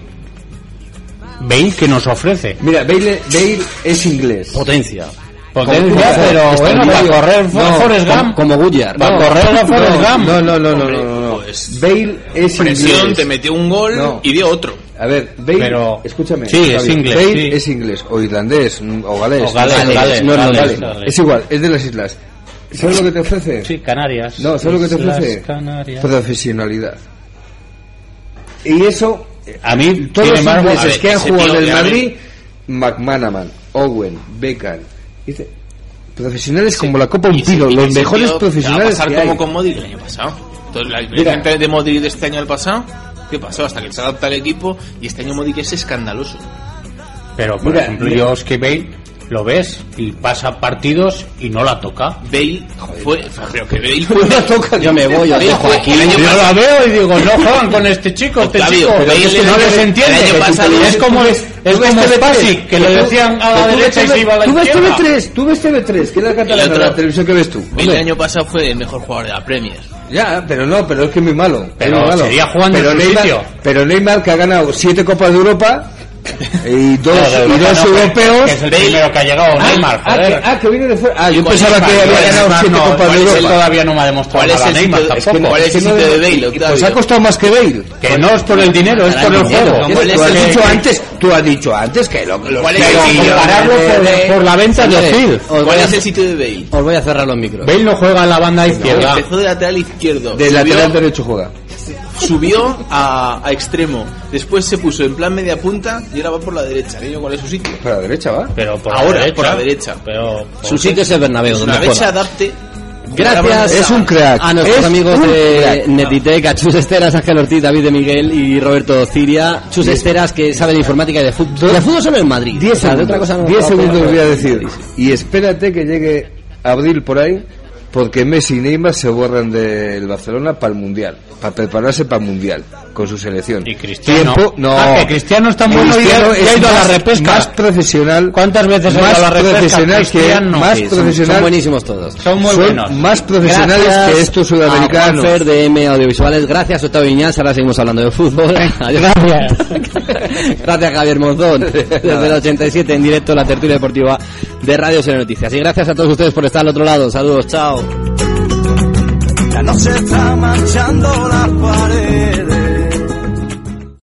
Speaker 3: Bale que nos ofrece.
Speaker 2: Mira, Bale, Bale es inglés.
Speaker 1: Potencia.
Speaker 3: Potencia, pero bueno, para correr
Speaker 1: No,
Speaker 3: Forrest
Speaker 1: como-
Speaker 3: Gump.
Speaker 1: Como Goodyear.
Speaker 3: Para correr a Forrest Gump.
Speaker 2: No, no, no, no,
Speaker 6: Hombre,
Speaker 2: no, no.
Speaker 6: pues,
Speaker 2: Bale es
Speaker 6: Presión,
Speaker 2: inglés.
Speaker 6: te metió un gol
Speaker 2: No.
Speaker 6: y dio otro.
Speaker 2: A ver, Bale,
Speaker 3: Pero-
Speaker 2: escúchame.
Speaker 3: Sí, es inglés,
Speaker 2: Bale
Speaker 3: sí.
Speaker 2: es inglés, o irlandés, o galés.
Speaker 3: O galés,
Speaker 2: no,
Speaker 3: galés,
Speaker 2: no, no,
Speaker 3: galés,
Speaker 2: galés.
Speaker 3: galés.
Speaker 2: Es igual, es de las islas. ¿Sabes lo que te ofrece?
Speaker 3: Sí, Canarias.
Speaker 2: No, ¿sabes lo que te ofrece?
Speaker 3: Canarias.
Speaker 2: Profesionalidad. Y eso,
Speaker 3: A mí,
Speaker 2: todos los ingleses que han jugado en el Madrid, McManaman, Owen, Beckham, dice, profesionales como la Copa Un
Speaker 6: Y ese-
Speaker 2: Tiro,
Speaker 6: y
Speaker 2: los mejores profesionales
Speaker 6: Va a pasar como con Modric el año pasado. Entonces, la diferencia de Modric de este año al pasado, ¿qué pasó? Hasta que se adapta al equipo y este año Modric es escandaloso.
Speaker 3: Pero, por
Speaker 2: Mira,
Speaker 3: ejemplo,
Speaker 2: mira.
Speaker 3: yo Bale lo ves y pasa partidos y no la toca.
Speaker 6: Bale fue, creo que Bale fue.
Speaker 2: No toca,
Speaker 1: Yo me voy,
Speaker 6: Bale
Speaker 1: dejo aquí.
Speaker 3: Yo la veo y digo, no juegan con este chico, este chico. Es que no les
Speaker 6: el
Speaker 3: entiende.
Speaker 6: año pasado-
Speaker 3: es como, es, es como Spassi, que le decían a la derecha y se iba a la
Speaker 2: Tú ves
Speaker 3: izquierda.
Speaker 2: TV3, tú ves TV3, que es la catalana, la televisión que ves tú.
Speaker 6: Bale el año pasado fue el mejor jugador de la Premier.
Speaker 2: Ya, pero no, pero es que es muy malo.
Speaker 3: Pero
Speaker 2: muy malo.
Speaker 3: seguía jugando
Speaker 2: pero
Speaker 3: en
Speaker 2: Neymar,
Speaker 3: sitio.
Speaker 2: Pero Neymar que ha ganado siete copas de Europa y dos,
Speaker 3: No, de
Speaker 2: y dos
Speaker 3: no, que-
Speaker 2: europeos.
Speaker 3: que es el primero que ha llegado,
Speaker 2: Ah,
Speaker 3: Neymar,
Speaker 2: ah, que, ah, que viene de fuera. Ah, yo pensaba que había ganado siete
Speaker 3: no,
Speaker 2: copas de
Speaker 3: ¿cuál es el-
Speaker 2: Europa.
Speaker 3: todavía no me ha demostrado
Speaker 6: ¿Cuál es
Speaker 3: nada
Speaker 6: el
Speaker 3: Neymar
Speaker 6: sitio- es que
Speaker 3: tampoco.
Speaker 6: cuál es el sitio de Bale,
Speaker 2: Pues
Speaker 6: Octavio?
Speaker 2: ha costado más que Bale.
Speaker 3: Que no es por el dinero, es por el juego.
Speaker 6: ¿Cómo
Speaker 2: Tú has dicho antes, tú has dicho antes que lo, los
Speaker 6: ¿Cuál es
Speaker 3: Pero
Speaker 6: el sitio?
Speaker 3: compararlo por, por la venta de
Speaker 1: voy,
Speaker 6: ¿Cuál es el sitio de Bale?
Speaker 1: os voy a cerrar los micros.
Speaker 3: Bale no juega en la banda izquierda.
Speaker 6: Empezó de lateral izquierdo.
Speaker 2: de lateral derecho juega.
Speaker 6: Subió a, a extremo, después se puso en plan media punta y ahora va por la derecha. Niño, ¿cuál es su sitio?
Speaker 2: Para la derecha va.
Speaker 3: Pero por
Speaker 6: Ahora,
Speaker 3: la derecha,
Speaker 6: por la derecha.
Speaker 3: Pero
Speaker 1: Su sitio es el Bernabéu, donde
Speaker 6: Una vez se
Speaker 1: juega.
Speaker 6: adapte.
Speaker 1: Gracias
Speaker 2: Es un crack.
Speaker 1: a nuestros
Speaker 2: Es
Speaker 1: amigos de. Netitec, a Chus Esteras, Ángel Ortiz, David de Miguel y Roberto Ciria. Chus Esteras que sabe de informática y de fútbol. De fútbol solo en Madrid.
Speaker 2: 10
Speaker 1: O sea, de
Speaker 2: segundos,
Speaker 1: otra cosa no
Speaker 2: 10
Speaker 1: no- no-
Speaker 2: segundos voy a decir. Y espérate que llegue abril por ahí, porque Messi y Neymar se borran del Barcelona para el Mundial, para prepararse para el Mundial con su selección.
Speaker 3: Y Cristiano.
Speaker 2: Tiempo, no.
Speaker 3: Ah, que Cristiano es tan bueno y
Speaker 2: Cristiano
Speaker 3: ha- y ha ido a la
Speaker 2: más-
Speaker 3: repesca.
Speaker 2: Más profesional.
Speaker 3: ¿Cuántas veces ha
Speaker 2: más
Speaker 3: ido a la repesca?
Speaker 2: profesional que
Speaker 3: Cristiano?
Speaker 2: más
Speaker 1: Sí, son-
Speaker 2: profesional.
Speaker 1: Son buenísimos todos.
Speaker 3: Son muy
Speaker 2: son
Speaker 3: buenos.
Speaker 2: más profesionales
Speaker 1: Gracias
Speaker 2: que estos
Speaker 1: A
Speaker 2: sudamericanos.
Speaker 1: Juanfer de M Audiovisuales. Gracias, Octavio Viñas. Ahora seguimos hablando de fútbol. Gracias. Gracias, Javier Monzón. Desde el 87 en directo la tertulia deportiva de Radio Cero Noticias. Y gracias a todos ustedes por estar al otro lado. Saludos, chao.